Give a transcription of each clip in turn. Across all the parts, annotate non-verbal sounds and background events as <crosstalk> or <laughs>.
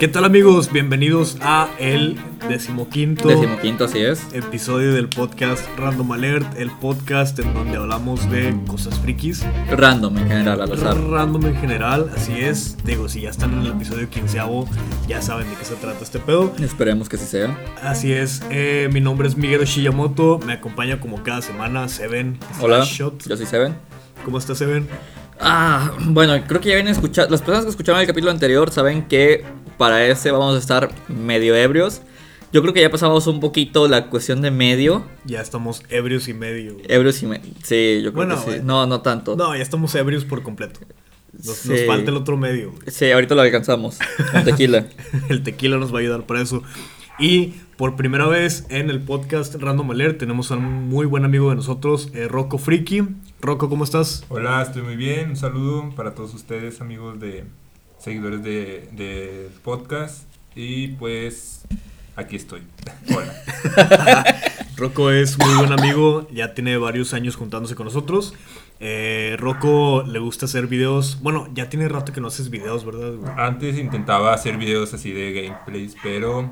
¿Qué tal amigos? Bienvenidos a el decimoquinto, decimoquinto así es. episodio del podcast Random Alert, el podcast en donde hablamos de cosas frikis. Random en general, al azar. Random en general, así es. Digo, si ya están en el episodio quinceavo, ya saben de qué se trata este pedo. Esperemos que así sea. Así es, eh, mi nombre es Miguel Shiyamoto, me acompaña como cada semana Seven. Hola, Shot. yo soy Seven. ¿Cómo estás Seven? Ah, bueno, creo que ya vienen escuchando. Las personas que escucharon el capítulo anterior saben que para ese vamos a estar medio ebrios. Yo creo que ya pasamos un poquito la cuestión de medio. Ya estamos ebrios y medio. Ebrios y medio. Sí, yo creo Bueno, que sí. eh, No, no tanto. No, ya estamos ebrios por completo. Nos, Sí. nos falta el otro medio. Sí, ahorita lo alcanzamos. Con tequila. <laughs> El tequila nos va a ayudar para eso. Y por primera vez en el podcast Random Alert tenemos a un muy buen amigo de nosotros, eh, Rocco Friki. Rocco, ¿cómo estás? Hola, estoy muy bien. Un saludo para todos ustedes, amigos de seguidores de, del podcast. Y pues aquí estoy. <laughs> Hola. <laughs> Rocco es muy buen amigo, ya tiene varios años juntándose con nosotros. Eh, Rocco le gusta hacer videos. Bueno, ya tiene rato que no haces videos, ¿verdad? güey? Antes intentaba hacer videos así de gameplays, pero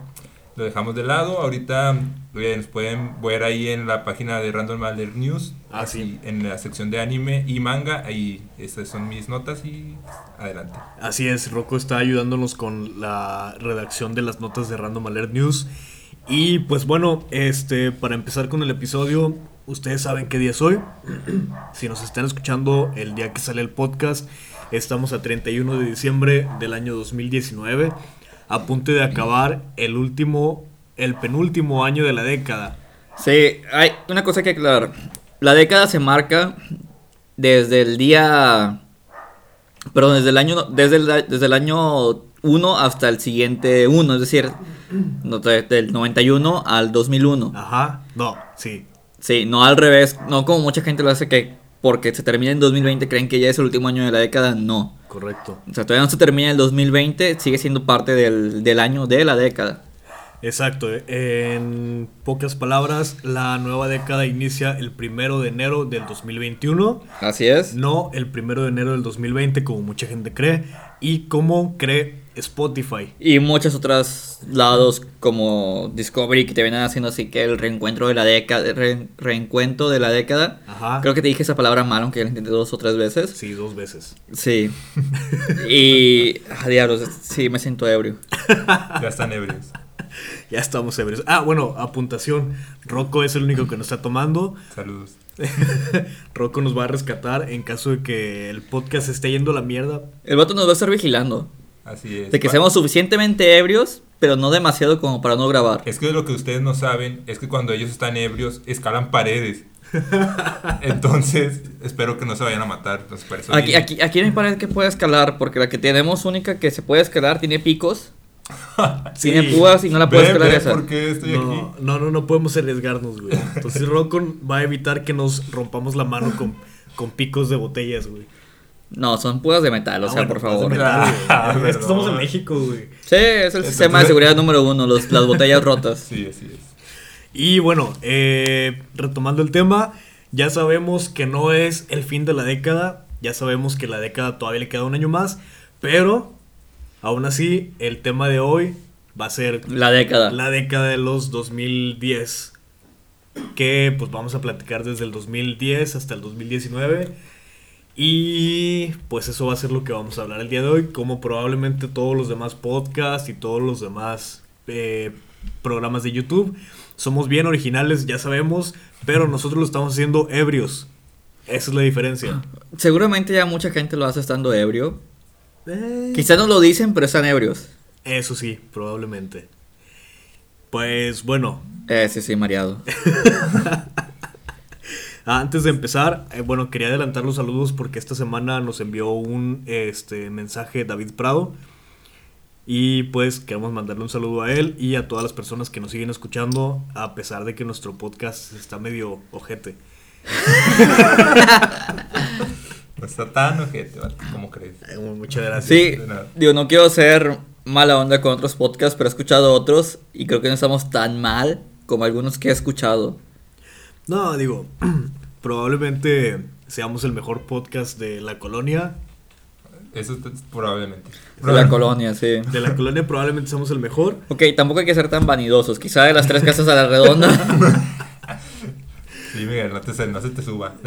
lo dejamos de lado. Ahorita eh, nos pueden ver ahí en la página de Random Alert News. Ah, así, sí. En la sección de anime y manga. Ahí estas son mis notas y adelante. Así es, Rocco está ayudándonos con la redacción de las notas de Random Alert News. Y pues bueno, este, para empezar con el episodio, ustedes saben qué día es hoy. <clears throat> si nos están escuchando el día que sale el podcast, estamos a 31 de diciembre del año 2019, a punto de acabar el último, el penúltimo año de la década. Sí, hay una cosa que aclarar. La década se marca desde el día. Perdón, desde el año, desde el, desde el año 1 hasta el siguiente 1, es decir, del 91 al 2001. Ajá, no, sí. Sí, no al revés, no como mucha gente lo hace que porque se termina en 2020 creen que ya es el último año de la década, no. Correcto. O sea, todavía no se termina el 2020, sigue siendo parte del, del año de la década. Exacto, eh, en pocas palabras, la nueva década inicia el primero de enero del 2021, Así es. no el primero de enero del 2020 como mucha gente cree y como cree Spotify. Y muchos otros lados como Discovery que te vienen haciendo así que el reencuentro de la década, re- reencuentro de la década. Ajá. Creo que te dije esa palabra mal, aunque la intenté dos o tres veces. Sí, dos veces. Sí. <laughs> y... ah, diablos, sí, me siento ebrio. <laughs> Ya están ebrios. Ya estamos ebrios. Ah, bueno, apuntación. Rocco es el único que nos está tomando. Saludos. <laughs> Rocco nos va a rescatar en caso de que el podcast esté yendo a la mierda. El vato nos va a estar vigilando. Así es. De que seamos suficientemente ebrios, pero no demasiado como para no grabar. Es que lo que ustedes no saben es que cuando ellos están ebrios escalan paredes. <laughs> Entonces, espero que no se vayan a matar. Entonces, por eso Aquí, aquí, aquí me parece que puede escalar, porque la que tenemos única que se puede escalar tiene picos, <laughs> tiene púas y no la puede Ven, escalar ven esa. por qué estoy No, aquí. no, no, no podemos arriesgarnos, güey. <laughs> Entonces Rocco va a evitar que nos rompamos la mano con, con picos de botellas, güey. No, son púas de metal, o Ah, sea, bueno, por favor. Ah, <laughs> es que estamos en México, güey. Sí, es el sistema de seguridad número uno, los, las <laughs> botellas rotas. Sí, así es. Y bueno, eh, retomando el tema, ya sabemos que no es el fin de la década, ya sabemos que la década todavía le queda un año más, pero aún así el tema de hoy va a ser La década. la década de los 2010, que pues vamos a platicar desde el 2010 hasta el 2019. Y pues eso va a ser lo que vamos a hablar el día de hoy, como probablemente todos los demás podcasts y todos los demás eh, programas de YouTube. Somos bien originales, ya sabemos, pero nosotros lo estamos haciendo ebrios. Esa es la diferencia. Seguramente ya mucha gente lo hace estando ebrio. Eh, Quizás no lo dicen, pero están ebrios. Eso sí, probablemente. Pues bueno, Eh, sí, sí, mareado. <laughs> Antes de empezar, eh, bueno, quería adelantar los saludos porque esta semana nos envió un este, mensaje David Prado. Y pues queremos mandarle un saludo a él y a todas las personas que nos siguen escuchando, a pesar de que nuestro podcast está medio ojete. <laughs> No está tan ojete, ¿cómo crees? Eh, muchas gracias. Sí, digo, no quiero ser mala onda con otros podcasts, pero he escuchado otros y creo que no estamos tan mal como algunos que he escuchado. No, digo, <clears throat> probablemente seamos el mejor podcast de la colonia. Eso es probablemente. De la colonia, sí. De la colonia probablemente somos el mejor. Ok, tampoco hay que ser tan vanidosos. Quizá de las tres casas a la redonda. <laughs> Sí, Miguel, no, te, no se te suba. <laughs>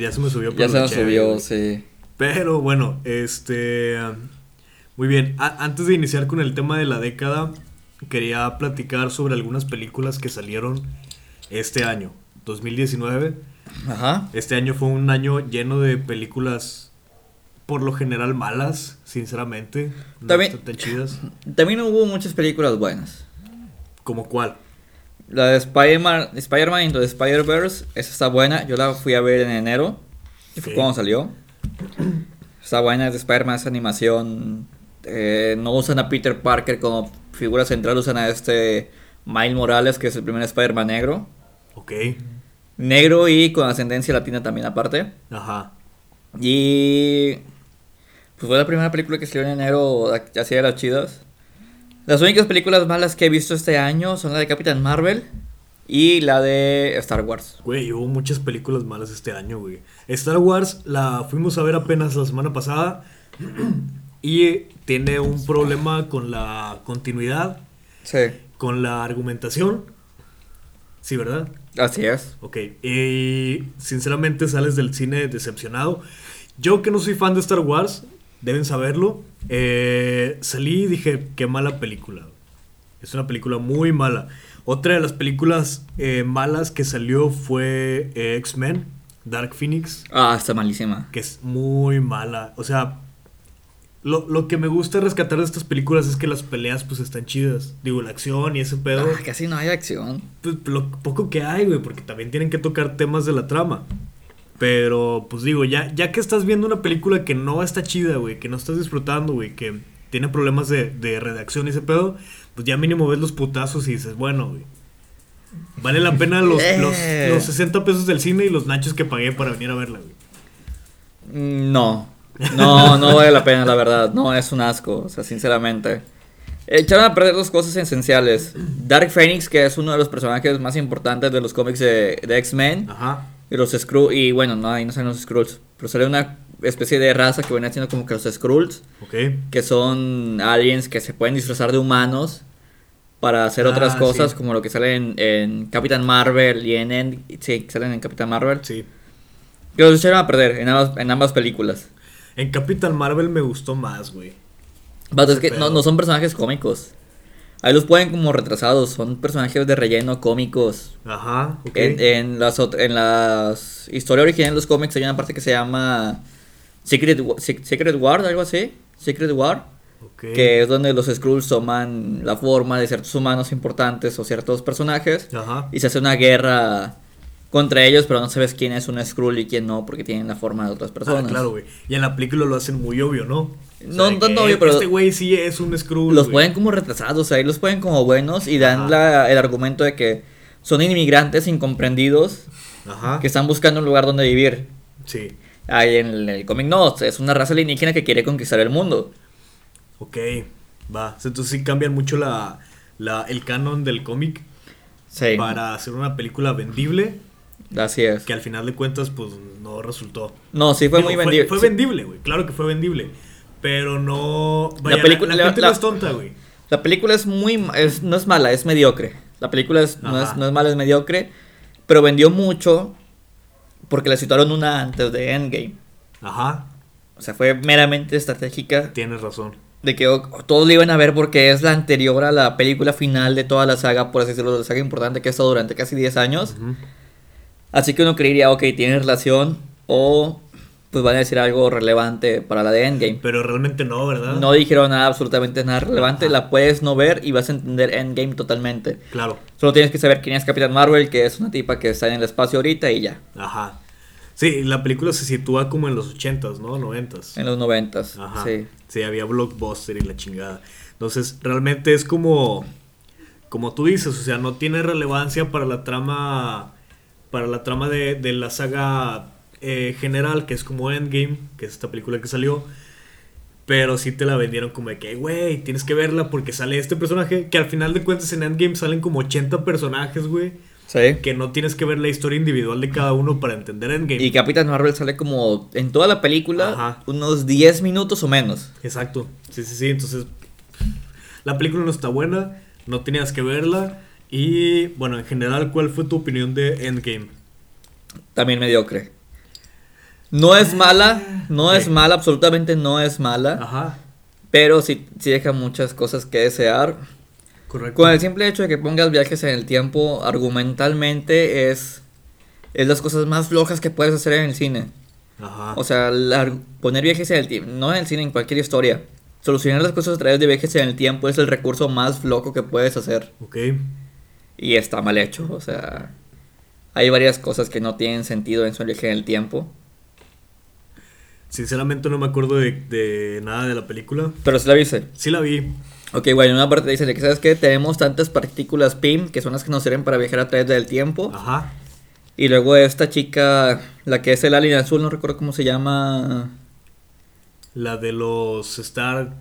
Ya se me subió. por ya se nos chévere, subió, sí. Pero bueno, este. Muy bien. A- antes de iniciar con el tema de la década, quería platicar sobre algunas películas que salieron este año, 2019. Ajá. Este año fue un año lleno de películas, por lo general malas, sinceramente. No También- están tan chidas. También hubo muchas películas buenas. ¿Como cuál? La de Spider-Man Spider Into the Spider-Verse, esa está buena. Yo la fui a ver en enero. Que fue Ok. cuando salió. Está buena, es de Spider-Man, esa animación. Eh, no usan a Peter Parker como figura central, usan a este Miles Morales, que es el primer Spider-Man negro. Ok. Negro y con ascendencia latina también aparte. Ajá. Y pues fue la primera película que salió en enero así de las chidas. Las únicas películas malas que he visto este año son la de Captain Marvel y la de Star Wars. Güey, hubo muchas películas malas este año, güey. Star Wars la fuimos a ver apenas la semana pasada <clears throat> y tiene un problema con la continuidad, Sí, con la argumentación. Sí, ¿verdad? Así es. Ok. Y sinceramente sales del cine decepcionado. Yo que no soy fan de Star Wars, deben saberlo. eh, salí y dije, qué mala película. Es una película muy mala. Otra de las películas eh, malas que salió fue eh, X-Men, Dark Phoenix, Ah, está malísima. que es muy mala. O sea, lo, lo que me gusta rescatar de estas películas es que las peleas pues están chidas. Digo, la acción y ese pedo. Ah, casi no hay acción. Pues lo poco que hay, güey, porque también tienen que tocar temas de la trama. Pero, pues digo, ya, ya que estás viendo una película que no está chida, güey, que no estás disfrutando, güey, que tiene problemas de, de redacción y ese pedo, pues ya mínimo ves los putazos y dices, bueno, güey. Vale la pena los, <laughs> los, Eh. los 60 pesos del cine y los nachos que pagué para venir a verla, güey. No, no, no vale la pena, la verdad. No, es un asco, o sea, sinceramente. Echaron a perder dos cosas esenciales. Dark Phoenix, que es uno de los personajes más importantes de los cómics de, de X-Men. Ajá. Y los Skrulls, y bueno, no, ahí no salen los Skrulls. Pero sale una especie de raza que viene haciendo como que los Skrulls, Ok. que son aliens que se pueden disfrazar de humanos para hacer otras Ah, cosas, sí. como lo que sale en, en Capitán Marvel y en, en- sí, salen en Capitán Marvel. Sí. Que los echaron a perder en ambas, en ambas películas. En Capital Marvel me gustó más, güey. Vato, es que no, no son personajes cómicos. Ahí los ponen como retrasados, son personajes de relleno cómicos. Ajá. Ok. En, en las en las historia original de los cómics hay una parte que se llama Secret, Secret War, algo así. Secret War, ok. que es donde los Skrulls toman la forma de ciertos humanos importantes o ciertos personajes Ajá. y se hace una guerra contra ellos, pero no sabes quién es un Skrull y quién no porque tienen la forma de otras personas. Ah, claro, güey. Y en la película lo hacen muy obvio, ¿no? No, no obvio, pero- Este güey sí es un Skrull. Los güey. ponen como retrasados, ahí los ponen como buenos y dan la- el argumento de que son inmigrantes incomprendidos Ajá. que están buscando un lugar donde vivir. Sí. Ahí en el, el cómic no, es una raza alienígena que quiere conquistar el mundo. Ok. Va. Entonces sí cambian mucho la, la, el canon del cómic Sí, para hacer una película vendible así es. que al final de cuentas pues no resultó. No, sí fue Digo, muy vendible. Fue, Sí. vendible, güey. Claro que fue vendible. Pero no... Vaya, la, película- la la- gente la- no es tonta, güey. La película es muy, es, no es mala, es mediocre. La película es, no, es, no es mala, es mediocre, pero vendió mucho porque la situaron una antes de Endgame. Ajá. O sea, fue meramente estratégica Tienes razón. de que oh, todos lo iban a ver porque es la anterior a la película final de toda la saga, por así decirlo, de la saga importante que ha estado durante casi 10 años. Ujú. Así que uno creería, ok, tiene relación o pues van a decir algo relevante para la de Endgame. Pero realmente no, ¿verdad? No dijeron nada, absolutamente nada relevante, Ajá. la puedes no ver y vas a entender Endgame totalmente. Claro. Solo tienes que saber quién es Capitán Marvel, que es una tipa que está en el espacio ahorita y ya, Ajá. Sí, la película se sitúa como en los 80s, ¿no? 90s. en los noventas. Ajá. Sí. Sí, había blockbuster y la chingada. Entonces, realmente es como como tú dices, o sea, no tiene relevancia para la trama para la trama de, de la saga eh, general, que es como Endgame, que es esta película que salió. Pero sí te la vendieron como de que, güey, tienes que verla porque sale este personaje. Que al final de cuentas en Endgame salen como 80 personajes, güey. Sí. que no tienes que ver la historia individual de cada uno para entender Endgame. Y Capitán Marvel sale como en toda la película Ajá. unos 10 minutos o menos. Exacto. Sí, sí, sí. Entonces, la película no está buena, no tenías que verla. Y bueno, en general, ¿cuál fue tu opinión de Endgame? También mediocre. No es mala, no es mala, absolutamente no es mala. Ajá, Pero sí, sí deja muchas cosas que desear. correcto. Con el simple hecho de que pongas viajes en el tiempo, argumentalmente es, es las cosas más flojas que puedes hacer en el cine. Ajá. O sea, la- poner viajes en el tiempo, no en el cine, en cualquier historia. Solucionar las cosas a través de viajes en el tiempo es el recurso más flojo que puedes hacer. ok. Y está mal hecho, o sea, hay varias cosas que no tienen sentido en su viaje en el tiempo. Sinceramente no me acuerdo de, de nada de la película. Pero sí la viste. Sí la vi. Ok, bueno, en una parte dice que, ¿sabes qué? Tenemos tantas partículas PIM que son las que nos sirven para viajar a través del tiempo. Ajá. Y luego esta chica, la que es el alien azul, no recuerdo cómo se llama. La de los Star.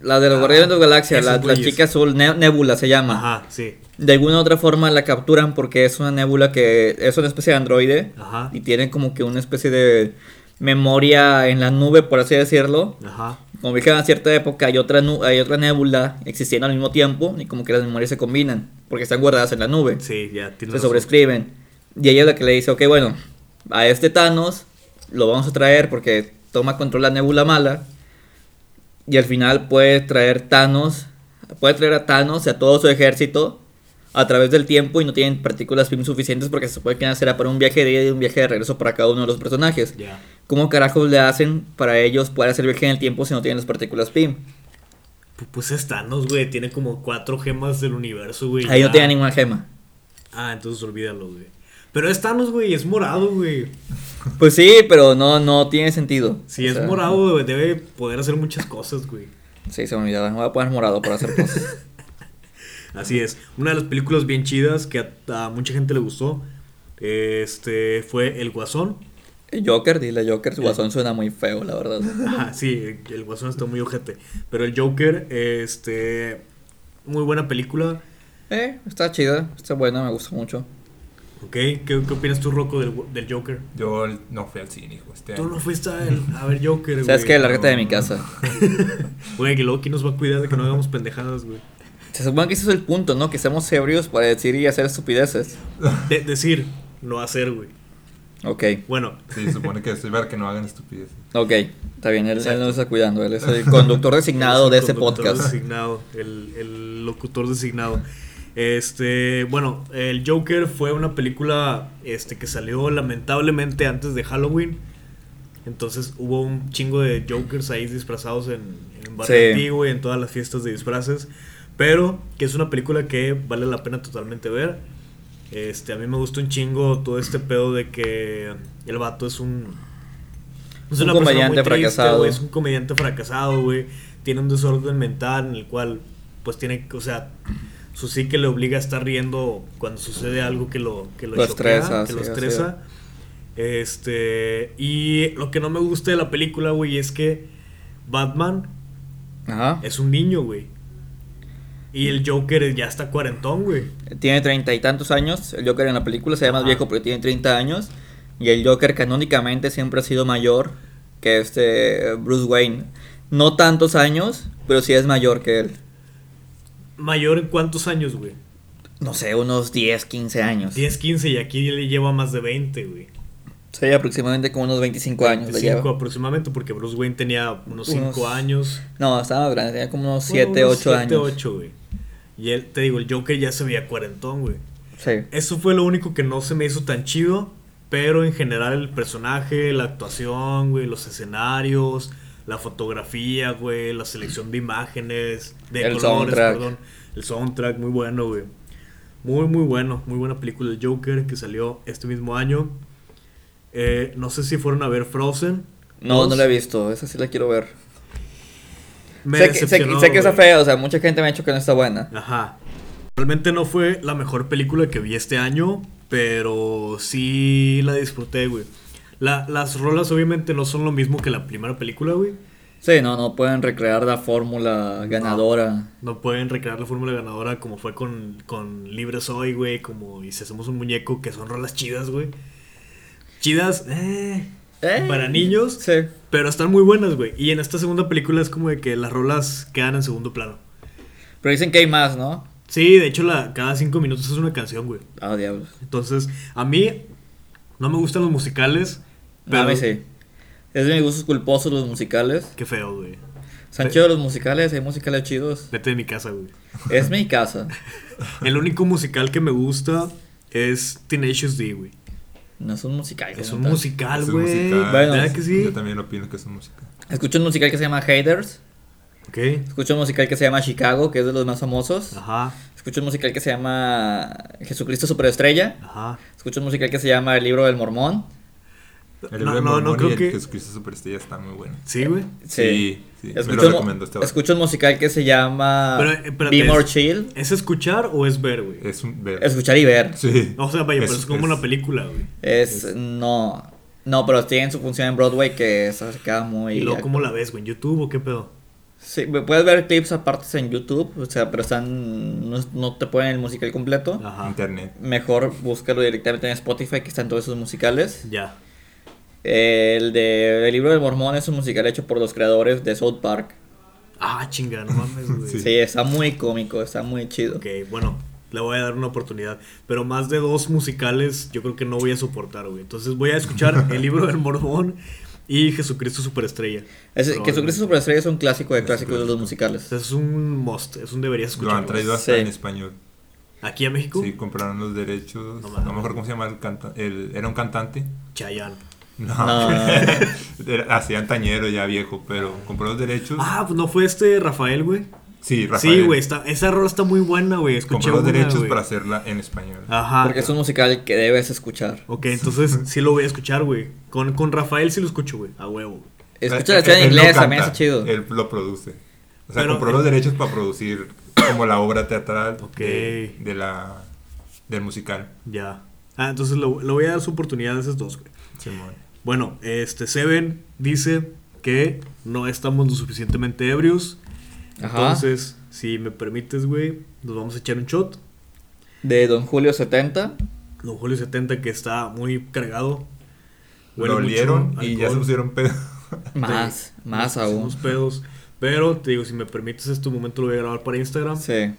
La de los Ah, Guardianes de la Galaxia, la, la chica azul, Ne- Nebula se llama. Ajá, sí. De alguna u otra forma la capturan porque es una nebula que es una especie de androide Ajá. y tiene como que una especie de memoria en la nube, por así decirlo. Ajá. Como dijeron a cierta época, hay otra, hay otra nebula existiendo al mismo tiempo y como que las memorias se combinan porque están guardadas en la nube. Sí, ya tienes se razón. sobrescriben. Y ella es la que le dice, ok, bueno, a este Thanos lo vamos a traer porque toma control la nebula mala. Y al final puede traer Thanos, puede traer a Thanos y a todo su ejército a través del tiempo y no tienen partículas PIM suficientes porque se supone que hacer para un viaje de ida y un viaje de regreso para cada uno de los personajes. Ya. ¿Cómo carajos le hacen para ellos poder hacer viaje en el tiempo si no tienen las partículas PIM? Pu- Pues es Thanos, güey. Tiene como cuatro gemas del universo, güey. Ahí no ya. tienen ninguna gema. Ah, entonces olvídalo, güey. Pero es Thanos, güey. Es morado, güey. Pues sí, pero no, no tiene sentido. Si O es sea, morado, güey, debe poder hacer muchas cosas, güey. Sí, se me olvidaba. Me voy a poner morado para hacer cosas. <laughs> Así es. Una de las películas bien chidas que a, a mucha gente le gustó. Este fue El Guasón. Joker, dile Joker, su guasón suena muy feo, la verdad. <laughs> Ajá, sí, el Guasón está muy ojete. Pero el Joker, este. Muy buena película. Eh, está chida, está buena, me gusta mucho. ¿Ok? ¿Qué, qué opinas tú, Rocco, del, del Joker? Yo no fui al cine, hijo. Este Tú no fuiste a, el- a ver Joker, güey. ¿Sabes qué? Lárgate de mi casa. <laughs> Güey, que luego, ¿quién nos va a cuidar de que no hagamos pendejadas, güey? Se supone que ese es el punto, ¿no? Que seamos ebrios para decir y hacer estupideces. De- decir, no hacer, güey. Ok, Bueno, Sí, se supone que estoy para que no hagan estupideces. ok, está bien, él, él nos está cuidando, él es el <laughs> conductor designado Es de el ese conductor podcast. Designado, el, el locutor designado. Este, bueno, el Joker fue una película este, que salió lamentablemente antes de Halloween. Entonces hubo un chingo de Jokers ahí disfrazados en, en Barrio Sí. Antiguo y en todas las fiestas de disfraces. Pero que es una película que vale la pena totalmente ver. Este, a mí me gusta un chingo todo este pedo de que el vato es un. Es Un comediante muy triste, fracasado. Es un comediante fracasado, güey. Tiene un desorden mental en el cual, pues tiene, o sea, su psique le obliga a estar riendo cuando sucede algo que lo, que lo, Lo choquea, estresa, que lo sí, estresa. Este, y lo que no me gusta de la película, güey, es que Batman Ajá. es un niño, güey. Y el Joker ya está cuarentón, güey. Tiene treinta y tantos años. El Joker en la película se ve más viejo porque tiene 30 años. Y el Joker canónicamente siempre ha sido mayor que este Bruce Wayne. No tantos años, pero sí es mayor que él. ¿Mayor en cuántos años, güey? No sé, unos 10, 15 años. 10, 15 y aquí le lleva más de 20, güey. Sí, aproximadamente como unos 25 años. le 25 lleva. aproximadamente, porque Bruce Wayne tenía unos 5 Unos- años. No, estaba más grande, tenía como unos Bueno, 7, unos 8 siete, años. 8, güey. Y él, te digo, el Joker ya se veía cuarentón, güey. Sí. Eso fue lo único que no se me hizo tan chido. Pero en general el personaje, la actuación, güey, los escenarios, la fotografía, güey, la selección de imágenes, de El colores, soundtrack. perdón. El soundtrack, muy bueno, güey. Muy, muy bueno. Muy buena película El Joker que salió este mismo año. Eh, no sé si fueron a ver Frozen. No, no la he visto, esa sí la quiero ver. Me sé, que, sé, decepcionó, sé que está güey. fea, o sea, mucha gente me ha dicho que no está buena. Ajá. Realmente no fue la mejor película que vi este año, pero sí la disfruté, güey. La- las rolas obviamente no son lo mismo que la primera película, güey. Sí, no, no pueden recrear la fórmula ganadora. No pueden recrear la fórmula ganadora como fue con, con Libre Soy, güey, como y si hacemos un muñeco que son rolas chidas, güey. Chidas, eh, Eh, para niños, Sí. pero están muy buenas, güey. Y en esta segunda película es como de que las rolas quedan en segundo plano. Pero dicen que hay más, ¿no? Sí, de hecho, la, cada cinco minutos es una canción, güey. Ah, diablos. Entonces, a mí no me gustan los musicales, pero... A mí sí. Es de mis gustos culposos los musicales. Qué feo, güey. Están chidos los musicales, hay musicales chidos. Vete de mi casa, güey. Es mi casa. <laughs> El único musical que me gusta es Tenacious D, güey. No es un musical. Es un musical, güey. musical. Bueno, ¿Verdad que sí? Yo también opino que es un musical. Escucho un musical que se llama Haters. Ok. Escucho un musical que se llama Chicago, que es de los más famosos. Ajá, Escucho un musical que se llama Jesucristo Superestrella. ajá. Escucho un musical que se llama El Libro del Mormón. El No, no, no creo y el que- Jesucristo Superestrella está muy bueno. Sí, güey. Sí, sí, me Escucho, lo un- este escucho un musical que se llama Pero, eh, espérate, Be More es- Chill. ¿Es escuchar o es ver, güey? Es un ver. Escuchar y ver. Sí. O sea, vaya, pero Es- es como es- una película, güey. Es. No. No, pero tienen su función en Broadway que se queda muy. ¿Y luego cómo la ves, güey? ¿En YouTube o qué pedo? Sí, puedes ver clips aparte en YouTube, o sea, pero están. No, no te ponen el musical completo. Ajá. Internet. Mejor búscalo directamente en Spotify, que están todos esos musicales. Ya. El de El libro del Mormón es un musical hecho por los creadores de South Park. Ah, chinga, no mames, güey. <laughs> Sí, está muy cómico, está muy chido. Ok, bueno, le voy a dar una oportunidad. Pero más de dos musicales yo creo que no voy a soportar, güey. Entonces voy a escuchar <laughs> El libro del Mormón y Jesucristo Superestrella. Es. Jesucristo Superestrella es un clásico de clásicos de los musicales. Es un must, es un deberías Lo escuchar. han traído hasta Sí. en español. Aquí a México, Sí, compraron los derechos. No No, me acuerdo cómo se llama el cantante. Era un cantante. Chayanne. No. No. <laughs> Era- Hacían tañero ya viejo, pero compró los derechos. Ah, pues no fue este Rafael, güey. sí, Rafael. Sí, güey, está- esa rola está muy buena, güey. Escuché Compró los una, derechos para hacerla en español. Ajá. Porque es un musical que debes escuchar. Ok, entonces <laughs> sí lo voy a escuchar, güey. Con, con Rafael sí lo escucho, güey. A huevo. Escucha la escena en inglés, también está chido. Él lo produce. O sea, Pero- compró los derechos para producir como la obra teatral Ok. de, de la del musical. Ya. Ah, entonces lo- le voy a dar su oportunidad a esos dos, güey. Simón. Bueno, este Seven dice que no estamos lo suficientemente ebrios. Ajá. Entonces, si me permites, güey, nos vamos a echar un shot. De Don Julio 70. Don Julio 70 que está muy cargado. Mucho olieron y ya se pusieron pedo. <laughs> Más, más aún. pusimos pedos. Pero te digo, si me permites, este momento lo voy a grabar para Instagram. Sí.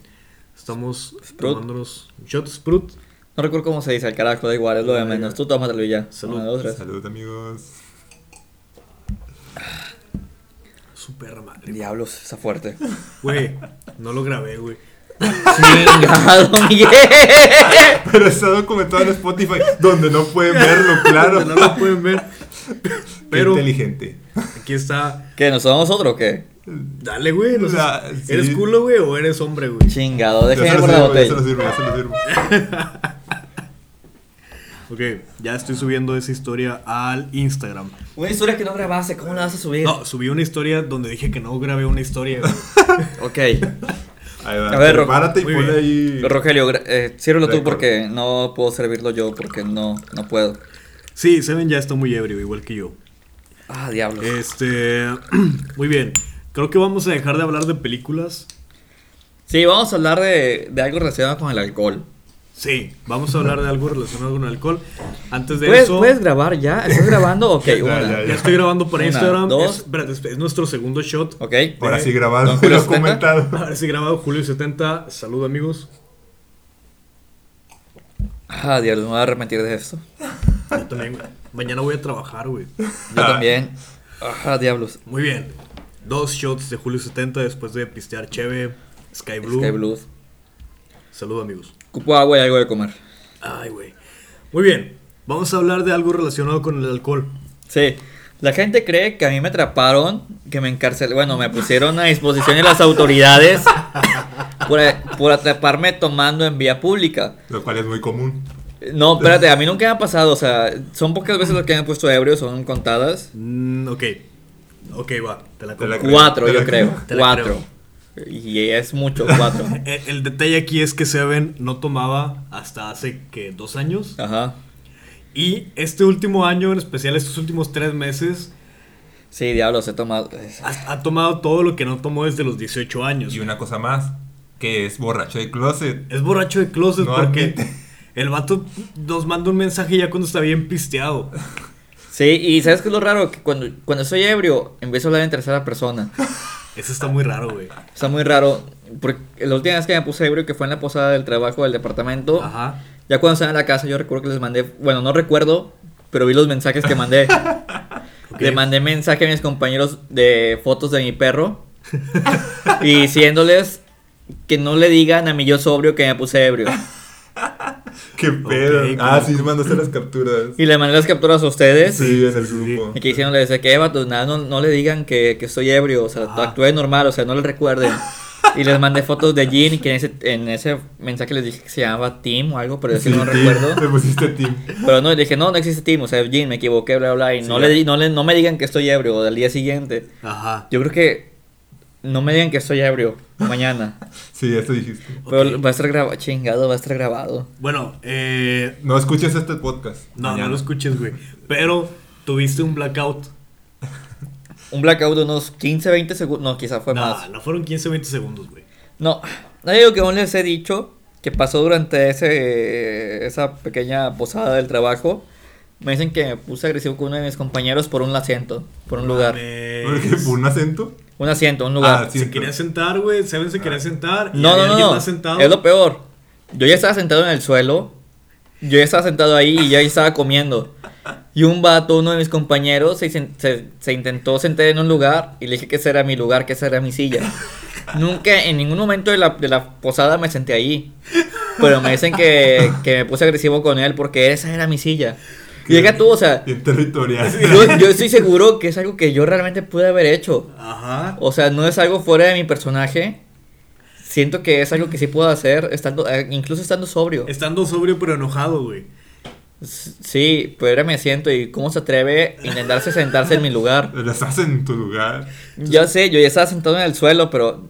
Estamos Sprut. tomándonos un shot Sprut. No recuerdo cómo se dice el carajo, da igual, es lo de menos. Tú tómatelo y ya. Salud. Una, dos, tres. Salud amigos. Su perra madre. Diablos, está fuerte. <laughs> Güey, no lo grabé, güey. Chingado, <laughs> Miguel. Pero está documentado en Spotify donde no pueden verlo, claro. No lo pueden ver. Qué Pero inteligente. aquí está. ¿Qué, nos somos otro o qué? Dale, güey. no sé La- ¿Eres sí. culo, güey, o eres hombre, güey? Chingado, por la se lo botella. sirvo, ya se lo sirvo. <laughs> Ok, ya estoy subiendo esa historia al Instagram. Una historia que no grabaste, ¿cómo la vas a subir? No, subí una historia donde dije que no grabé una historia. <laughs> Ok. Ahí va. A ver, Ro- prepárate y ponle bien. ahí. Rogelio, gra- eh, sírvelo tú porque no puedo servirlo yo porque no, no puedo. Sí, Seven ya está muy ebrio, igual que yo. Ah, diablos. Este. <clears throat> Muy bien. Creo que vamos a dejar de hablar de películas. Sí, vamos a hablar de, de algo relacionado con el alcohol. Sí, vamos a hablar de algo relacionado con el alcohol. Antes de ¿Puedes, eso. ¿Puedes grabar ya? ¿Estás grabando? Ok, Ya, una. ya, Ya estoy grabando para Una, Instagram. dos. Es, espérate, es, es nuestro segundo shot. Ok. Ahora sí Don grabado, Julio lo 70. comentado. Ahora sí grabado, Julio 70. Salud, amigos. Ah, diablos, me voy a arrepentir de esto. Yo también, güey. Mañana voy a trabajar, güey. Yo también. Ah, diablos. Muy bien. Dos shots de Julio 70 después de pistear Cheve, Sky Blue. Sky Blues. Salud, amigos. Cupo agua y algo de comer. Ay, güey. Muy bien. Vamos a hablar de algo relacionado con el alcohol. Sí. La gente cree que a mí me atraparon, que me encarcelaron, bueno, me pusieron a disposición de las autoridades <laughs> por, por atraparme tomando en vía pública. Lo cual es muy común. No, espérate, a mí nunca me ha pasado, o sea, son pocas veces las que me han puesto ebrio, son contadas. Mm, ok. Ok, va. Te la Te la compro. creo. Cuatro, te yo la creo. Te la Cuatro. Y es mucho, cuatro. <laughs> El, el detalle aquí es que Seven no tomaba hasta hace que dos años. Ajá. Y este último año, en especial estos últimos tres meses, Sí, diablos, he tomado. Ha, ha tomado todo lo que no tomó desde los 18 años. Y una cosa más, que es borracho de closet. Es borracho de closet No porque admite. el vato nos manda un mensaje ya cuando está bien pisteado. Sí, y ¿sabes qué es lo raro? Que cuando, cuando soy ebrio, empiezo a hablar en tercera persona. <laughs> Eso está muy raro, güey. Está muy raro. Porque la última vez que me puse ebrio, que fue en la posada del trabajo del departamento, Ajá. ya cuando estaba en la casa, yo recuerdo que les mandé. Bueno, no recuerdo, pero vi los mensajes que mandé. <laughs> Le mandé mensaje a mis compañeros de fotos de mi perro. y diciéndoles que no le digan a mi yo sobrio que me puse ebrio. Qué pedo. Ah, sí, mandaste las capturas. Y le mandé las capturas a ustedes. Sí, en el grupo. Y que diciéndoles de que, Eva, pues nada, no, no le digan que, que estoy ebrio, o sea, actúe normal, o sea, no le recuerden. <laughs> Y les mandé fotos de Jean y que en ese, en ese mensaje les dije que se llamaba Tim o algo, pero yo sí Sí, no Tim, recuerdo. <laughs> Le pusiste Tim. Pero no, le dije, no, no existe Tim, o sea, Jean, me equivoqué, bla, bla, y Sí, no, le, di- no, le, no me digan que estoy ebrio del día siguiente. Ajá. Yo creo que no me digan que estoy ebrio mañana. <laughs> Sí, eso dijiste. Pero va a estar grabado, chingado, va a estar grabado. Bueno, eh, No escuches este podcast. no, mañana. no lo escuches, güey. Pero tuviste un blackout. <laughs> Un blackout de unos 15, 20 segundos, no, quizá fue no, más. no fueron 15, 20 segundos, güey. No, hay algo que aún les he dicho que pasó durante ese esa pequeña posada del trabajo. Me dicen que me puse agresivo con uno de mis compañeros por un asiento, por un lugar. Mames. ¿Por qué? ¿Por un acento? Un asiento, un lugar. Ah. Se quería sentar, güey. Seven se quería sentar. y no, había no, no, más sentado. Es lo peor. Yo ya estaba sentado en el suelo. Yo ya estaba sentado ahí y ya estaba comiendo. Y un vato, uno de mis compañeros, se, se- se intentó sentar en un lugar y le dije que ese era mi lugar, que esa era mi silla. Nunca, en ningún momento de la, de la posada me senté ahí. Pero me dicen que, que me puse agresivo con él porque esa era mi silla. Llega tú, o sea, <laughs> Bien territorial. <laughs> yo, yo estoy seguro que es algo que yo realmente pude haber hecho. Ajá. O sea, no es algo fuera de mi personaje. Siento que es algo que sí puedo hacer, estando, eh, incluso estando sobrio. Estando sobrio pero enojado, güey. Sí, pero ahora me siento y cómo se atreve a intentarse sentarse en mi lugar. <laughs> Pero estás en tu lugar. Ya sé, yo ya estaba sentado en el suelo, pero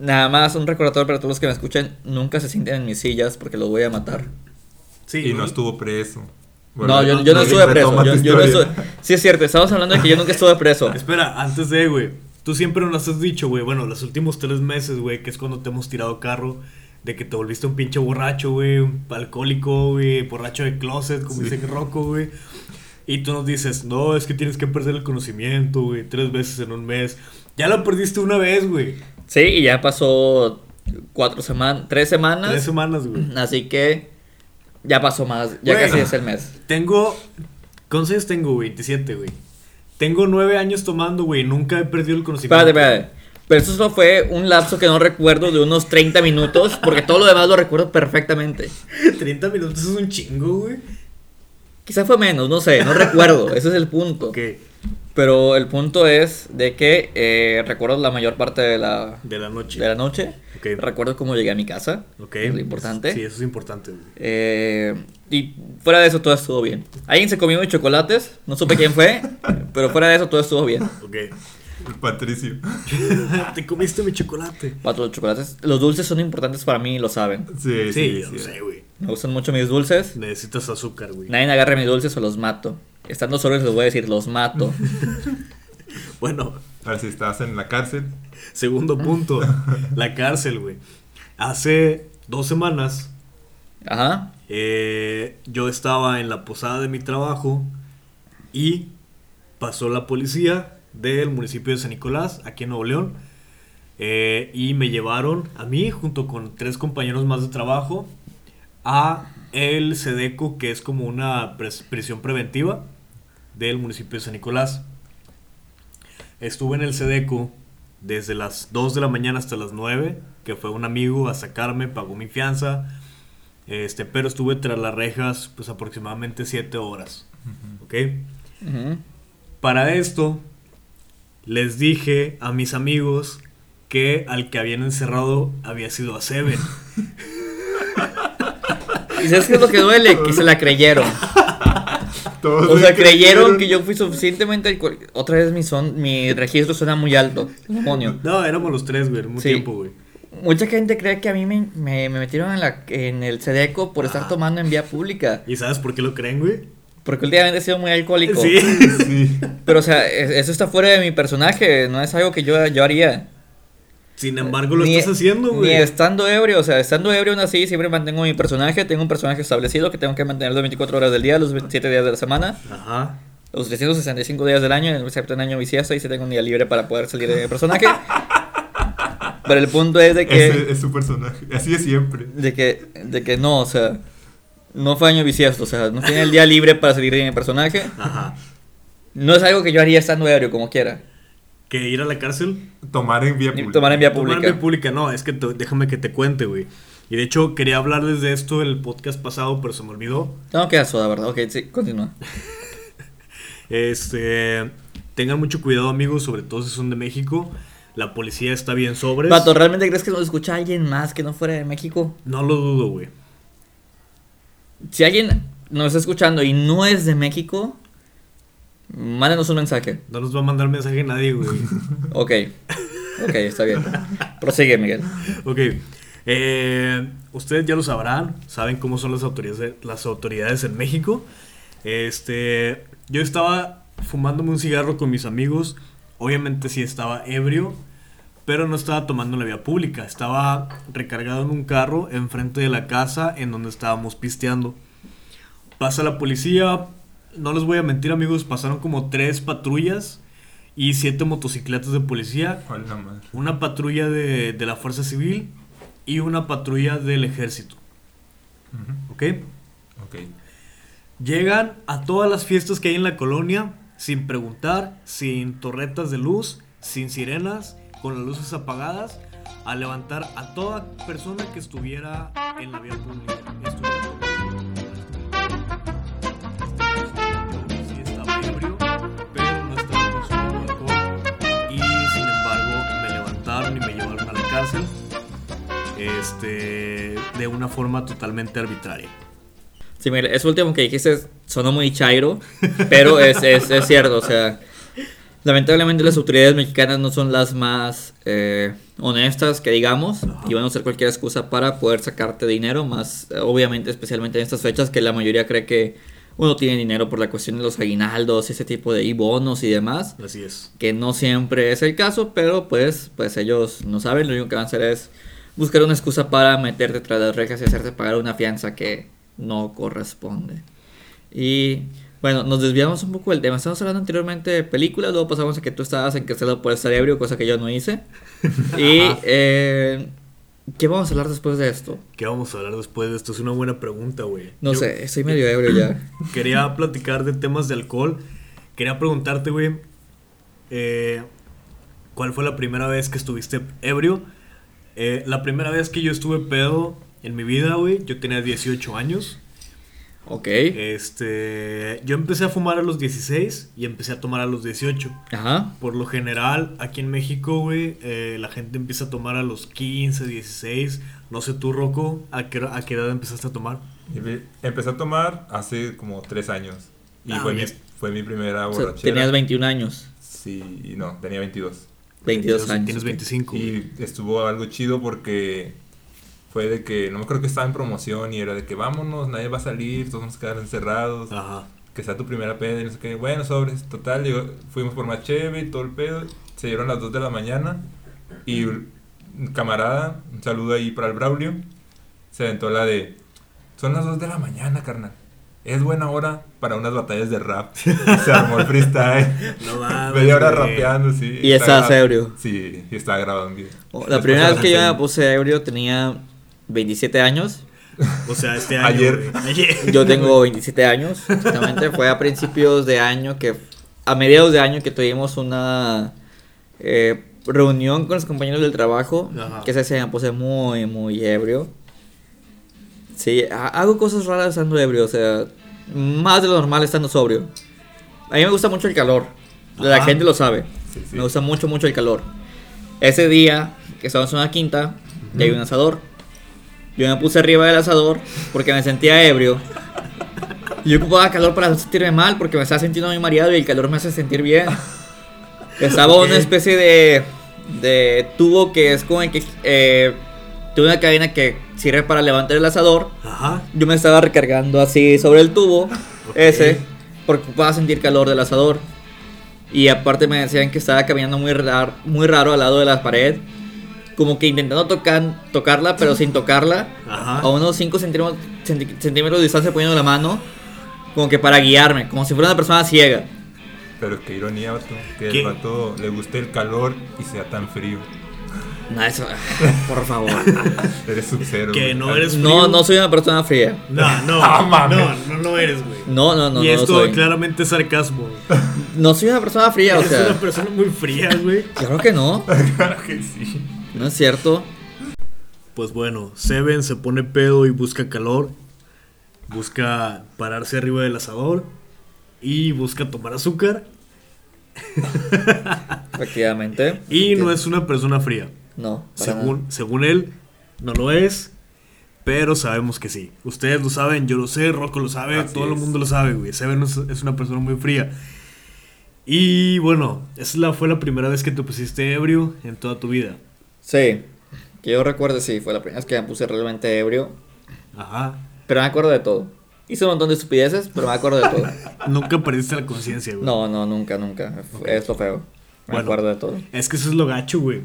nada más un recordatorio para todos los que me escuchan, nunca se sienten en mis sillas porque los voy a matar. Sí. Y no estuvo preso. No, yo, yo no estuve preso. Yo, no estuve- Sí, es cierto, estamos hablando de que yo nunca estuve preso. <laughs> Espera, antes de, güey. Tú siempre nos has dicho, güey. Bueno, los últimos tres meses, güey, que es cuando te hemos tirado carro. De que te volviste un pinche borracho, güey. Un alcohólico, güey. Borracho de closet, como Sí. dice Rocco, güey. Y tú nos dices, no, es que tienes que perder el conocimiento, güey. Tres veces en un mes. Ya lo perdiste una vez, güey. Sí, y ya pasó cuatro semanas, tres semanas. Tres semanas, güey. Así que ya pasó más, ya casi es el mes. Tengo. ¿Cuántos años tengo, güey? 27, güey. Tengo nueve años tomando, güey. Nunca he perdido el conocimiento. Espérate, espérate. Pero eso solo fue un lapso que no recuerdo de unos 30 minutos, porque todo lo demás lo recuerdo perfectamente. <laughs> 30 minutos es un chingo, güey. Quizá fue menos, no sé, no recuerdo, ese es el punto. Ok. Pero el punto es de que eh, recuerdo la mayor parte de la, De la noche. de la noche. Recuerdo cómo llegué a mi casa. Ok. Es lo importante. Sí, eso es importante, güey. Eh, y fuera de eso todo estuvo bien. Alguien se comió mis chocolates, no supe quién fue, <laughs> pero fuera de eso todo estuvo bien. Ok. Patricio. <laughs> Te comiste mi chocolate. Pato, los chocolates, los dulces son importantes para mí y lo saben. Sí, Sí, sí, yo sí. lo sé, güey. Me gustan mucho mis dulces. Necesitas azúcar, güey. Nadie agarre mis dulces o los mato. Estando solos les voy a decir, los mato. <laughs> Bueno, A ver si estás en la cárcel. segundo <laughs> punto. la cárcel, güey. Hace dos semanas Ajá. eh, yo estaba en la posada de mi trabajo y pasó la policía del municipio de San Nicolás, aquí en Nuevo León. eh, y me llevaron a mí, junto con tres compañeros más de trabajo, a el SEDECO, que es como una pres- prisión preventiva del municipio de San Nicolás. Estuve en el SEDECO desde las 2 de la mañana hasta las 9, que fue un amigo a sacarme, pagó mi fianza, este, pero estuve tras las rejas pues aproximadamente 7 horas, ¿ok? Para esto, les dije a mis amigos que al que habían encerrado había sido a Seven. <laughs> ¿Y sabes qué es lo que duele? Que se la creyeron. Todos O sea, creyeron que yo fui suficientemente... alcohol- Otra vez mi, son, mi registro suena muy alto. Demonio. <laughs> No, éramos los tres, güey, Sí. tiempo, güey. Mucha gente cree que a mí me, me- me metieron en, la, en el Sedeco por estar Ah. tomando en vía pública. ¿Y sabes por qué lo creen, güey? Porque últimamente he sido muy alcohólico. Sí. <laughs> Sí. Pero, o sea, es- eso está fuera de mi personaje. No es algo que yo, yo haría. Sin embargo, lo Ni- estás haciendo, Ni güey. estando ebrio. O sea, estando ebrio aún así, siempre mantengo mi personaje. Tengo un personaje establecido que tengo que mantener las 24 horas del día, los 27 días de la semana. Ajá. Los 365 días del año, excepto en año bisiesto, y si tengo un día libre para poder salir de mi personaje. <laughs> Pero el punto es de que, Ese es su personaje. Así es siempre. de que, de que no, o sea, no fue año bisiesto, o sea, no tiene el día libre para salir de mi personaje. Ajá. No es algo que yo haría estando ebrio, como quiera. Que ir a la cárcel. Tomar en vía pública. tomar en vía Tomar en pública. vía pública, no, es que te- déjame que te cuente, güey. Y de hecho, quería hablarles de esto en el podcast pasado, pero se me olvidó. Tengo que dar soda, ¿verdad? Ok, sí, continúa. <laughs> Este. Tengan mucho cuidado, amigos, sobre todo si son de México. La policía está bien sobres. Pato, ¿realmente crees que nos escucha alguien más que no fuera de México? No lo dudo, güey. Si alguien nos está escuchando y no es de México, mándenos un mensaje. No nos va a mandar mensaje nadie, güey. <laughs> Ok. Ok, está bien. Prosigue, Miguel. ok. Eh, ustedes ya lo sabrán. Saben cómo son las autoridades, las autoridades en México. Este. Yo estaba fumándome un cigarro con mis amigos. Obviamente sí estaba ebrio. Pero no estaba tomando la vía pública. Estaba recargado en un carro enfrente de la casa en donde estábamos pisteando. Pasa la policía. No les voy a mentir, amigos. Pasaron como tres patrullas y siete motocicletas de policía. Una patrulla de, de la Fuerza Civil y una patrulla del Ejército. ¿Ok? Ok. Llegan a todas las fiestas que hay en la colonia sin preguntar, sin torretas de luz, sin sirenas, con las luces apagadas, a levantar a toda persona que estuviera en la vía pública. Estuviera Este, de una forma totalmente arbitraria. Sí, Miguel, eso último que dijiste sonó muy chairo, pero es, es, es cierto, o sea, lamentablemente las autoridades mexicanas no son las más eh, honestas que digamos y van a usar cualquier excusa para poder sacarte dinero, más eh, obviamente especialmente en estas fechas que la mayoría cree que uno tiene dinero por la cuestión de los aguinaldos, ese tipo de y bonos y demás, Así es. que no siempre es el caso, pero pues, pues ellos no saben, lo único que van a hacer es buscar una excusa para meterte tras las rejas y hacerte pagar una fianza que no corresponde. Y bueno, nos desviamos un poco del tema. Estamos hablando anteriormente de películas, luego pasamos a que tú estabas encarcelado por estar ebrio, cosa que yo no hice. <laughs> Y eh, ¿qué vamos a hablar después de esto? ¿Qué vamos a hablar después de esto? Es una buena pregunta, güey. No Yo sé, estoy medio ebrio ya. <laughs> Quería platicar de temas de alcohol. Quería preguntarte, güey, eh, ¿cuál fue la primera vez que estuviste ebrio? Eh, la primera vez que yo estuve pedo en mi vida, güey, yo tenía 18 años. Ok. Este, yo empecé a fumar a los 16 y empecé a tomar a los 18. Ajá. Por lo general, aquí en México, güey, eh, la gente empieza a tomar a los 15, 16. No sé tú, Rocco, ¿a qué, a qué edad empezaste a tomar? Empecé a tomar hace como tres años. Y Ah, fue, mi, fue mi primera O sea, borrachera. tenías 21 años. Sí, y no, tenía 22. 22 Entonces, años. Tienes ok. 25. güey. Y estuvo algo chido porque fue de que, no me acuerdo que estaba en promoción y era de que vámonos, nadie va a salir, todos vamos a quedar encerrados, Ajá. que sea tu primera peda y no sé qué. Bueno, sobres, total, llegó- fuimos por más cheve y todo el pedo, se dieron las 2 de la mañana y un camarada, un saludo ahí para el Braulio, se aventó la de, son las 2 de la mañana, carnal. Es buena hora para unas batallas de rap. <laughs> Se armó el freestyle. No mames. Media hora rapeando, sí. Y grabado. ebrio. Sí, y estaba grabado en video. Oh, La Después primera vez que yo me puse ebrio tenía 27 años. O sea, este año. Ayer. Ayer. Yo <laughs> tengo 27 años, justamente fue a principios de año que, a mediados de año que tuvimos una eh, reunión con los compañeros del trabajo, Ajá. que ese se me puse muy, muy ebrio. Sí, ha- hago cosas raras estando ebrio, o sea, más de lo normal estando sobrio. A mí me gusta mucho el calor, la Ajá. gente lo sabe, Sí, sí. me gusta mucho, mucho el calor. Ese día que estábamos en una quinta y hay un asador. Yo me puse arriba del asador porque me sentía ebrio. Yo ocupaba calor para no sentirme mal porque me estaba sintiendo muy mareado y el calor me hace sentir bien. Estaba Ok. una especie de, de tubo que es como el que... Eh, tuve una cadena que sirve para levantar el asador. Ajá. Yo me estaba recargando así sobre el tubo <laughs> Ok. ese. porque ocupaba sentir calor del asador. Y aparte me decían que estaba caminando muy raro, muy raro al lado de la pared. Como que intentando tocar, tocarla, pero sin tocarla. Ajá. A unos 5 centímetros, centímetros de distancia poniendo la mano. Como que para guiarme, como si fuera una persona ciega. Pero qué ironía, vato. Que ¿Qué? el vato le guste el calor y sea tan frío. No, eso, <laughs> por favor. <laughs> Eres sub-zero. Que no eres No, frío. no soy una persona fría. No, no, Ah, <laughs> no, no, no eres, güey. No, no, no, y no esto soy. claramente es sarcasmo. No soy una persona fría, o Eres una persona muy fría, güey. Claro que no. claro que sí. No es cierto. Pues bueno, Seven se pone pedo y busca calor. Busca pararse arriba del asador. Y busca tomar azúcar. Efectivamente. Y no es una persona fría. No. Según, según él, no lo es. Pero sabemos que sí. Ustedes lo saben, yo lo sé, Rocco lo sabe, Así todo el es. mundo lo sabe, güey. Seven es, una persona muy fría. Y bueno, esa la, fue la primera vez que te pusiste ebrio en toda tu vida. Sí. Que yo recuerde, sí, fue la primera vez que me puse realmente ebrio. Ajá. Pero me acuerdo de todo. Hice un montón de estupideces, pero me acuerdo de todo. <laughs> Nunca perdiste la conciencia, güey. No, no, nunca, nunca. Fue- Es lo feo. Me Bueno. acuerdo de todo. Es que eso es lo gacho, güey.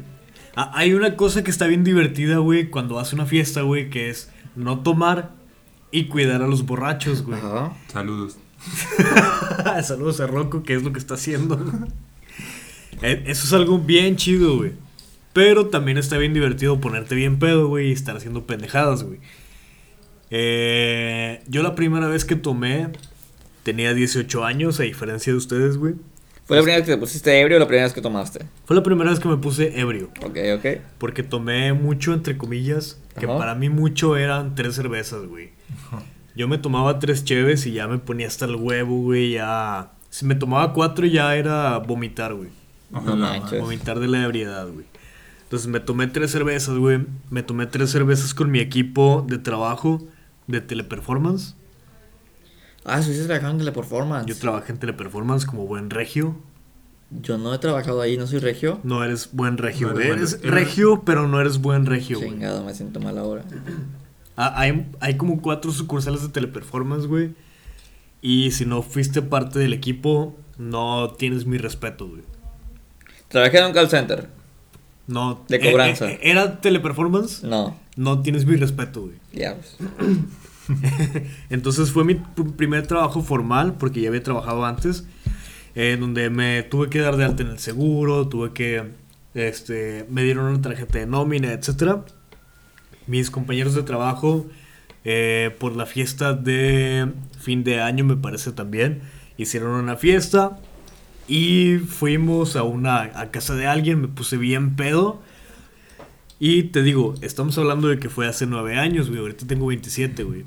Ah, hay una cosa que está bien divertida, güey, cuando a una fiesta, güey, que es no tomar y cuidar a los borrachos, güey. Ajá. Saludos. <laughs> Saludos a Rocco, que es lo que está haciendo. <laughs> Eh, Eso es algo bien chido, güey. Pero también está bien divertido ponerte bien pedo, güey, y estar haciendo pendejadas, güey. Eh, yo la primera vez que tomé tenía 18 años, a diferencia de ustedes, güey. ¿Fue la primera vez que te pusiste ebrio o la primera vez que tomaste? Fue la primera vez que me puse ebrio. Ok, ok. Porque tomé mucho, entre comillas, que Ajá. para mí mucho eran tres cervezas, güey. Yo me tomaba tres cheves y ya me ponía hasta el huevo, güey, ya... Si me tomaba cuatro ya era vomitar, güey. No manches. Vomitar de la ebriedad, güey. Entonces me tomé tres cervezas, güey. Me tomé tres cervezas con mi equipo de trabajo de teleperformance. Ah, estuviste trabajando en Teleperformance. Yo trabajé en teleperformance como buen regio. Yo no he trabajado ahí, no soy regio. No eres buen regio, No güey. eres Eres buen- regio, pero no eres buen regio, güey. Chingado, me siento mal ahora. Ah, Hay, hay como cuatro sucursales de teleperformance, güey. Y si no fuiste parte del equipo, no tienes mi respeto, güey. Trabajé en un call center. No. De eh, cobranza. eh, ¿Era teleperformance? No. No tienes mi respeto, güey. Ya, pues. <clears throat> <laughs> Entonces fue mi pr- primer trabajo formal, porque ya había trabajado antes, en donde me tuve que dar de alta en el seguro, tuve que, este, me dieron una tarjeta de nómina, etcétera. Mis compañeros de trabajo, eh, por la fiesta de fin de año, me parece también, hicieron una fiesta y fuimos a una a casa de alguien, me puse bien pedo. Y te digo, estamos hablando de que fue hace nueve años, güey. Ahorita tengo 27, güey.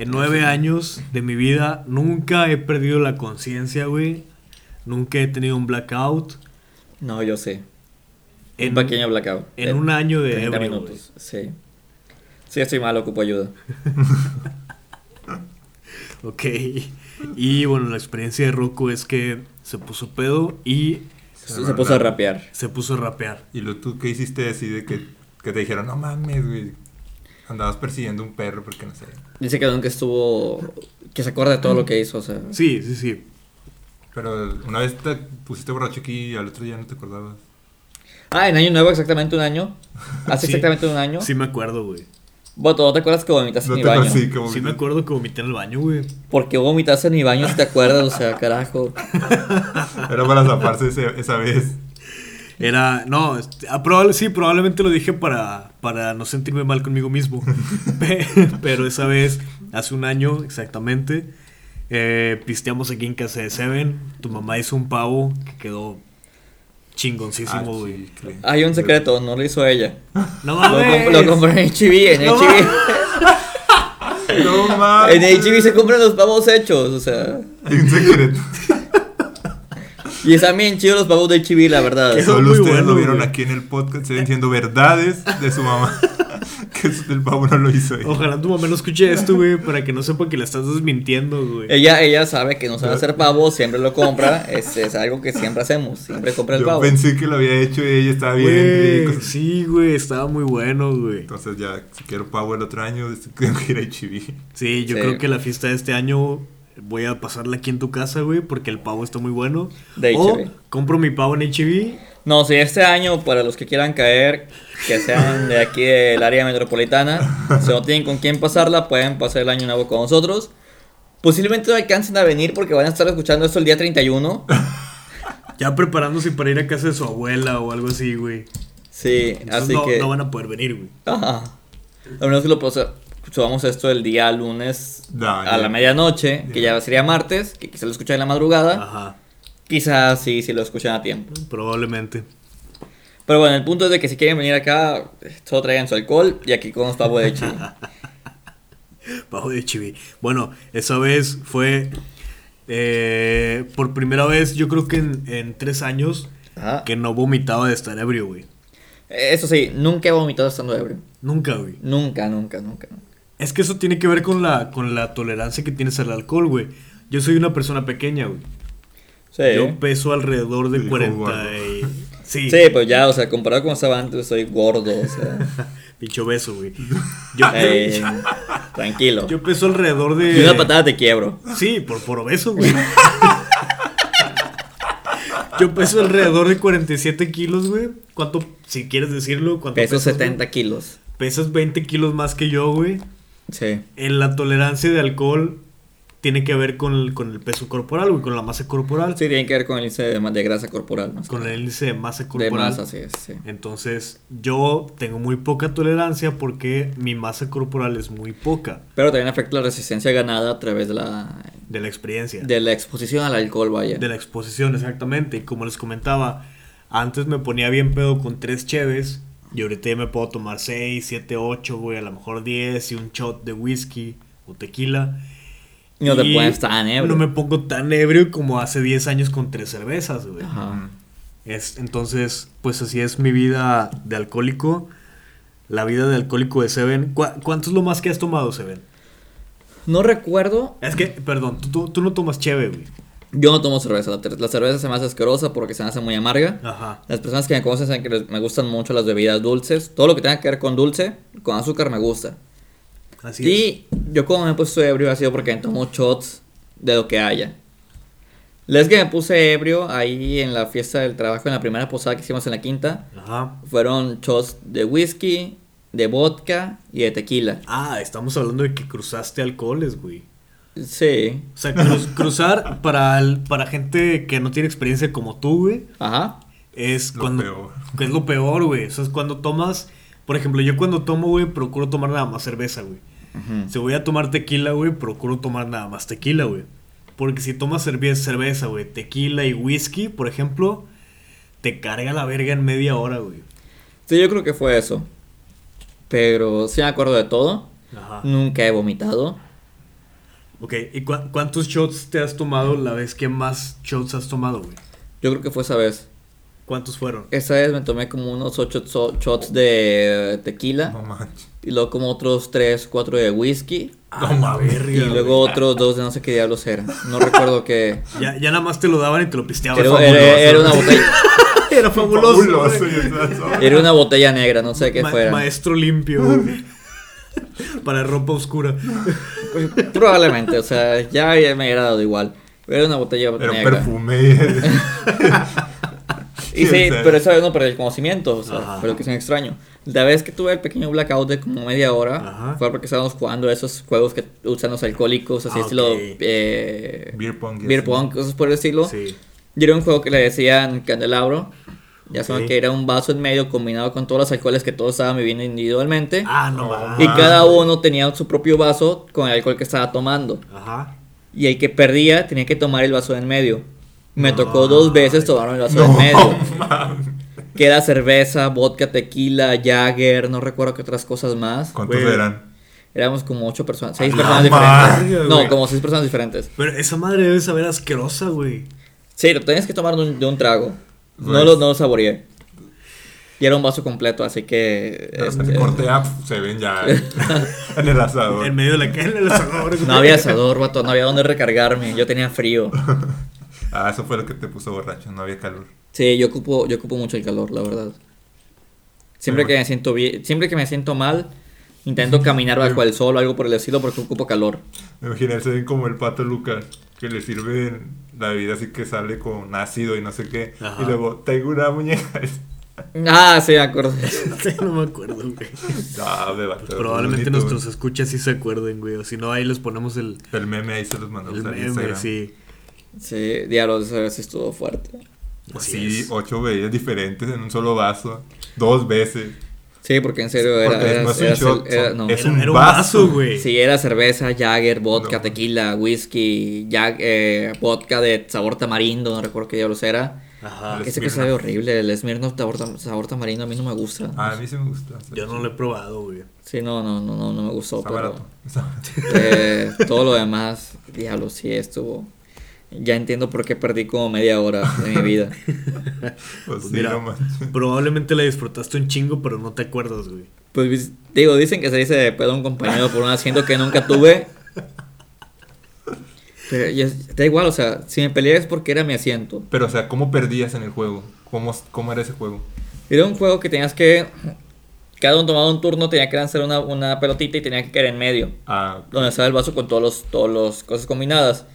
En nueve años de mi vida nunca he perdido la conciencia, güey. Nunca he tenido un blackout. No, yo sé. En, un pequeño blackout. en De un año de 30 ebrio, minutos. Sí. Sí, estoy mal, ocupo ayuda. <laughs> Ok. Y bueno, la experiencia de Rocco es que se puso pedo y Se, se puso a rapear. se puso a rapear. ¿Y lo tú qué hiciste así de que, que te dijeron, no mames, güey? Andabas persiguiendo un perro porque no sé. Dice que nunca estuvo. Que se acuerda de todo lo que hizo, o sea. Sí, sí, sí. Pero una vez te pusiste borracho aquí y al otro día no te acordabas. Ah, en Año Nuevo, exactamente un año. <laughs> Hace Sí. exactamente un año. Sí me acuerdo, güey. Boto, ¿no te acuerdas que vomitaste No en mi baño? sí, como Sí que me acuerdo que vomité en el baño, güey. ¿Por qué vomitaste en mi baño si te acuerdas? O sea, carajo. <laughs> Era para zafarse ese- esa vez. Era, no, este, ah, probable- sí, probablemente lo dije para, para no sentirme mal conmigo mismo. <laughs> Pe- Pero esa vez, hace un año exactamente, eh, pisteamos aquí en casa de Seven. Tu mamá hizo un pavo que quedó chingoncísimo, Ah, güey. Hay un secreto, no lo hizo ella. No Lo, mames. comp- lo compré en HB, en No HB. <laughs> No mames. En HB se compran los pavos hechos, o sea. Hay un secreto. <laughs> Y están bien chidos los pavos de HB, la verdad. Solo ustedes bueno, lo vieron güey. aquí en el podcast. Se ven diciendo verdades de su mamá. <laughs> que del pavo no lo hizo ella. Ojalá tu mamá no escuche esto, güey, para que no sepa que la estás desmintiendo, güey. Ella, ella sabe que no sabe hacer pavo, siempre lo compra. Es, es algo que siempre hacemos, siempre compra el Yo pavo. pensé que lo había hecho y ella estaba bien Güey, rico. sí, güey, estaba muy bueno, güey. Entonces ya, si quiero pavo el otro año, <laughs> tengo que ir a HB. Sí, yo Sí. creo que la fiesta de este año voy a pasarla aquí en tu casa, güey, porque el pavo está muy bueno. De o HB. compro mi pavo en HB. No, si este año, para los que quieran caer, que sean de aquí del área metropolitana, si no tienen con quién pasarla, pueden pasar el año nuevo con nosotros. Posiblemente no alcancen a venir porque van a estar escuchando esto el día 31. <laughs> Ya preparándose para ir a casa de su abuela o algo así, güey. Sí, Entonces así no, que... no van a poder venir, güey. Ajá. A menos que lo subamos esto el día lunes No, a ya. la medianoche, que ya sería martes, que quizá lo escuchen en la madrugada. Ajá. Quizás sí, si lo escuchan a tiempo. Probablemente. Pero bueno, el punto es de que si quieren venir acá, solo traigan su alcohol y aquí con los pavos de chile. Pavo de HB. <laughs> Bueno, esa vez fue eh, por primera vez, yo creo que en, en tres años, Ajá. que no vomitaba de estar ebrio, güey. Eso sí, nunca he vomitado estando ebrio. Nunca, güey. Nunca, nunca, nunca. nunca. Es que eso tiene que ver con la, con la tolerancia que tienes al alcohol, güey. Yo soy una persona pequeña, güey. Sí. Yo peso alrededor de Dijo 40 gordo. y... <laughs> Sí, Sí, pues ya, o sea, comparado con estaba antes, soy gordo, o sea. <laughs> pincho beso, güey. <laughs> Yo, eh, tranquilo. yo peso alrededor de... Y una patada te quiebro. Sí, por, por obeso, güey. Yo peso alrededor de 47 kilos, güey. ¿Cuánto, si quieres decirlo? ¿cuánto Peso pesas, güey? 70 kilos. Pesas 20 kilos más que yo, güey. Sí. En la tolerancia de alcohol tiene que ver con el, con el peso corporal, güey, con la masa corporal. Sí, tiene que ver con el índice de, de grasa corporal. más Con que el índice de masa nada. de corporal. masa, sí, sí. Entonces, yo tengo muy poca tolerancia porque mi masa corporal es muy poca Pero también afecta la resistencia ganada a través de la, de la experiencia. de la exposición al alcohol, vaya. De la exposición, exactamente. Y como les comentaba, antes me ponía bien pedo con tres cheves. Y ahorita ya me puedo tomar 6, 7, 8, güey, a lo mejor 10 y un shot de whisky o tequila. No te pones tan ebrio. No me pongo tan ebrio como hace 10 años con tres cervezas, güey. Ajá. Es, entonces, pues así es mi vida de alcohólico. La vida de alcohólico de Seven. ¿Cu- ¿Cuánto es lo más que has tomado, Seven? No recuerdo. Es que, perdón, tú, tú, tú no tomas cheve, güey. Yo no tomo cerveza. La, cerveza se me hace asquerosa porque se me hace muy amarga. Ajá. Las personas que me conocen saben que les- me gustan mucho las bebidas dulces. Todo lo que tenga que ver con dulce, con azúcar me gusta. Así es. y yo cuando me he puesto ebrio ha sido porque me tomo shots de lo que haya. Vez que me puse ebrio ahí en la fiesta del trabajo, en la primera posada que hicimos en la quinta, Ajá. fueron shots de whisky, de vodka y de tequila. Ah, estamos hablando de que cruzaste alcoholes, güey. Sí. O sea, cruz- cruzar para, el- para gente que no tiene experiencia como tú, güey, Ajá. es Lo cuando... peor. es lo peor, güey. O sea, es cuando tomas... Por ejemplo, yo cuando tomo, güey, procuro tomar nada más cerveza, güey. Ujú. Si voy a tomar tequila, güey, procuro tomar nada más tequila, güey. Porque si tomas cerve- cerveza, güey, tequila y whisky, por ejemplo, te carga la verga en media hora, güey. Sí, yo creo que fue eso. Pero sí me acuerdo de todo. Ajá. Nunca he vomitado. Ok, ¿y cua- cuántos shots te has tomado la vez que más shots has tomado, güey? Yo creo que fue esa vez. ¿Cuántos fueron? Esa vez me tomé como unos 8 shots de tequila. No manches. Y luego como otros 3, 4 de whisky. Ah, la verga, Y luego güey. otros dos de no sé qué diablos eran. No recuerdo qué. Ya, ya nada más te lo daban y te lo pisteabas. Era, Fabuloso. era- era una botella, <laughs> Era fabuloso. Era una botella negra, no sé qué Ma- fuera. Maestro limpio, güey. <laughs> Para ropa oscura. <laughs> Pues, Probablemente, o sea, ya, me hubiera dado igual. Pero era una botella Era un negra. perfume. <laughs> Y sí, pero esa vez no perdí el conocimiento, o sea, lo que es extraño. La vez que tuve el pequeño blackout de como media hora Ajá. fue porque estábamos jugando esos juegos que usan los alcohólicos, así Ah, estilo ok. eh, Beer pong. beer pong, cosas por el estilo. Sí. Y era un juego que le decían candelabro. Ya saben Ok. que era un vaso en medio combinado con todos los alcoholes que todos estaban bebiendo individualmente. Ah, no No, mames. y cada uno tenía su propio vaso con el alcohol que estaba tomando. Ajá. Y el que perdía tenía que tomar el vaso en medio. Me tocó Ay. dos veces tomar el vaso No, en medio. mames. Que era cerveza, vodka, tequila, Jagger, no recuerdo qué otras cosas más. ¿Cuántos Güey. eran? Éramos como ocho personas, seis Ah, personas madre, diferentes. güey. No, como seis personas diferentes. Pero esa madre debe saber asquerosa, güey. Sí, lo tenías que tomar de un, de un trago. No Pues- lo, no lo saboreé. Y era un vaso completo, así que... Hasta este, que corte up, se ven ya <laughs> en el asador. En medio de la calle, en el asador. no había asador, vato, no había donde recargarme. Yo tenía frío. <laughs> Ah, eso fue lo que te puso borracho, no había calor. Sí, yo ocupo, yo ocupo mucho el calor, la verdad. Siempre que me siento bien, siempre que me siento mal, intento caminar bajo el sol o algo por el estilo porque ocupo calor. Me imaginé se ven como el pato Lucas, que le sirve la bebida así que sale con ácido y no sé qué. Ajá. Y luego, tengo una muñeca. Ah, sí, me acuerdo. <laughs> no me acuerdo, güey. No, me vato, Probablemente bonito, nuestros escuchas sí se acuerden, güey. O si no, ahí les ponemos el, El meme ahí se los el mandamos al meme, Instagram. sí. Sí, diablos, esa vez sí estuvo fuerte. Así Sí, es. ocho bebidas diferentes en un solo vaso. Dos veces. Sí, porque en serio era. No es un era- shot, era- son- no. es Era, un era un vaso. güey. Sí, era cerveza, Jagger, vodka, No. tequila, whisky, jag, eh, vodka de sabor tamarindo, no recuerdo qué diablos era. Ajá. Ese que sabe horrible, el Smirnoff sabor, sabor tamarindo a mí no me gusta. Ah, a mí sí me gusta. está Yo no lo he probado, güey. Sí, no, no, no, no, no me gustó, Está pero barato. Está- <laughs> eh, todo lo demás, diablo, sí estuvo. Ya entiendo por qué perdí como media hora de mi vida. <laughs> Pues Pues sí, mira, no probablemente la disfrutaste un chingo, pero no te acuerdas, güey. Pues digo, dicen que se dice de pedo a un compañero por un asiento que nunca tuve. Pero ya- da igual, o sea, si me peleé es porque era mi asiento. Pero, o sea, ¿cómo perdías en el juego? ¿Cómo, cómo era ese juego? Era un juego que tenías que. Cada uno tomaba un turno, tenía que lanzar una, una pelotita y tenía que caer en medio. Ah, Donde estaba el vaso con todas los, todos los cosas combinadas.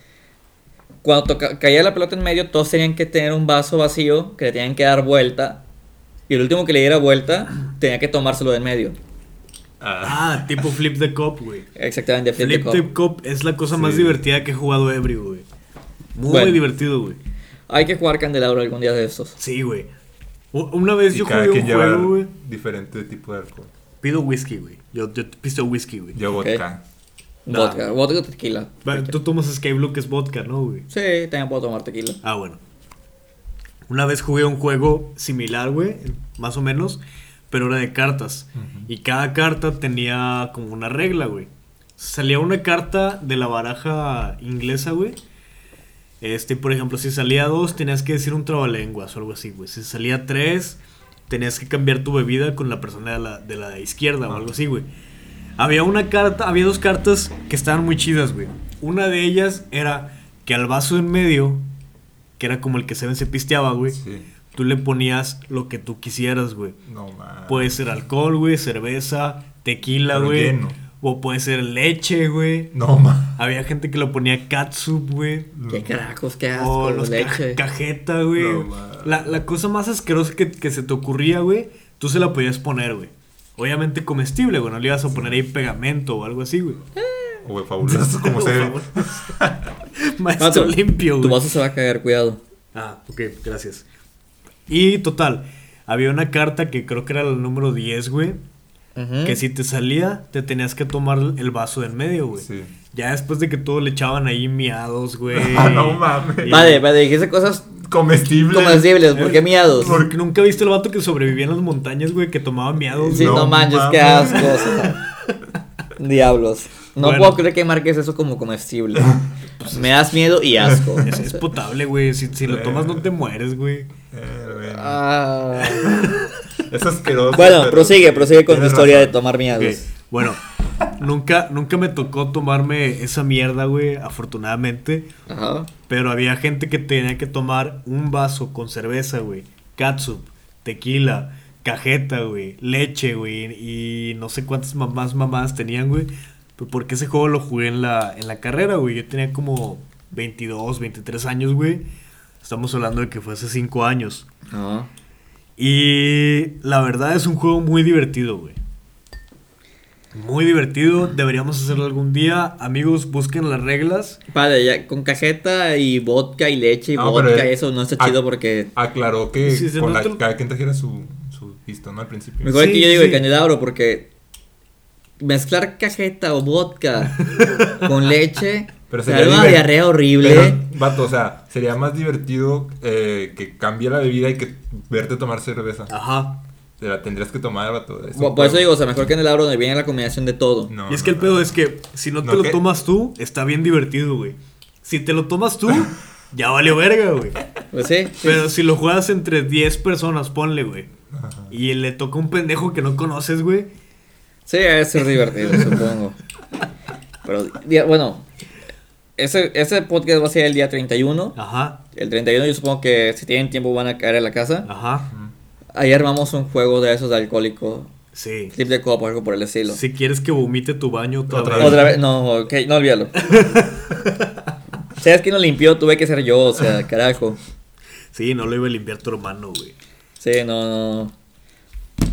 Cuando toca- caía la pelota en medio, todos tenían que tener un vaso vacío que le tenían que dar vuelta. Y el último que le diera vuelta tenía que tomárselo de en medio. ah, Ah, tipo Flip the Cup, güey. Exactamente, flip the Flip cup. the Cup es la cosa más divertida que he jugado ebrio, güey. Muy Bueno. divertido, güey. Hay que jugar candelabro algún día de estos. Sí, güey. Una vez y yo cada jugué quien un juego, güey. diferente tipo de alcohol. Pido whisky, güey. Yo, yo pisto whisky, güey. Yo Ok. vodka. Nah. Vodka, vodka o tequila. Va, Tú tomas Sky Blue, que es vodka, ¿no, güey? Sí, también puedo tomar tequila. Ah, bueno. Una vez jugué un juego similar, güey, más o menos, pero era de cartas. Y cada carta tenía como una regla, güey. Salía una carta de la baraja inglesa, güey. Este, por ejemplo, si salía dos, tenías que decir un trabalenguas o algo así, güey. Si salía tres, tenías que cambiar tu bebida con la persona de la, de la izquierda o algo así, güey. Había una carta, había dos cartas que estaban muy chidas, güey. Una de ellas era que al vaso en medio, que era como el que Seven se pisteaba, güey, Sí. tú le ponías lo que tú quisieras, güey. No mames. Puede ser alcohol, güey, cerveza, tequila, Pero güey. lleno. O puede ser leche, güey. No mames. Había gente que lo ponía catsup, güey. Qué carajos, qué asco, O los ca- leche. cajeta, güey. No, man. la, la cosa más asquerosa que, que se te ocurría, güey, tú se la podías poner, güey. Obviamente comestible, güey. No le ibas a poner ahí pegamento o algo así, güey. Güey, fabuloso como <laughs> se ve. <laughs> Maestro Ah, tu- limpio, Tu güey. vaso se va a caer, cuidado. Ah, ok, gracias. Y total, había una carta que creo que era el número 10, güey. Que si te salía, te tenías que tomar el vaso del medio, güey. Sí. Ya después de que todo le echaban ahí miados, güey. <laughs> Ah, no mames. Y- Vale, vale, dijiste cosas Comestible. comestibles, ¿por qué miados? Porque nunca viste el vato que sobrevivía en las montañas, güey, que tomaba miados. Sí, no, No manches, qué asco. o sea. <laughs> Diablos. No Bueno. puedo creer que marques eso como comestible. <laughs> Me das miedo y asco. Es, es potable, güey. Si, si lo tomas, no te mueres, güey. Eh, bueno. Ah. <laughs> Es asqueroso. Bueno, pero- prosigue, prosigue con tu historia de tomar miados. Ok, Bueno, nunca, nunca me tocó tomarme esa mierda, güey, afortunadamente. Ajá. Pero había gente que tenía que tomar un vaso con cerveza, güey. Catsup, tequila, cajeta, güey. Leche, güey. Y no sé cuántas mamás mamás tenían, güey. Pero Porque ese juego lo jugué en la, en la carrera, güey. Yo tenía como 22, 23 años, güey. Estamos hablando de que fue hace 5 años. Ajá. Y la verdad es un juego muy divertido, güey. Muy divertido. Deberíamos hacerlo algún día. Amigos, busquen las reglas. Vale, ya con cajeta y vodka y leche y No, vodka y eso no está chido porque... Aclaró que Sí, con la- cada quien trajera su, su pisto, ¿no? Al principio. Mejor Sí, que yo digo sí. el candelabro porque mezclar cajeta o vodka <laughs> con leche Pero sería una diarrea horrible. Pero, vato, o sea, sería más divertido eh, que cambie la bebida y que verte tomar cerveza. Ajá. Te la tendrías que tomar, vato. es Por eso digo, o sea, mejor candelabro donde viene la combinación de todo. No, y es no, que el no. pedo es que si no te No, lo que- tomas tú, está bien divertido, güey. Si te lo tomas tú, <laughs> ya valió verga, güey. Pues sí. sí. Pero si lo juegas entre 10 personas, ponle, güey. Ajá. Y le toca un pendejo que no conoces, güey. Sí, debe ser divertido, <laughs> supongo. Pero, bueno, ese, ese podcast va a ser el día 31. Ajá, El 31 yo supongo que si tienen tiempo van a caer a la casa. ajá. Ahí armamos un juego de esos de alcohólico. Sí. Clip de copa, algo por el estilo. Si quieres que vomite tu baño otra, Otra vez. Otra vez, no, ok, no olvídalo. <laughs> ¿Sabes quién lo limpió? Tuve que ser yo, o sea, <laughs> carajo. Sí, no lo iba a limpiar tu hermano, güey. Sí, no, no.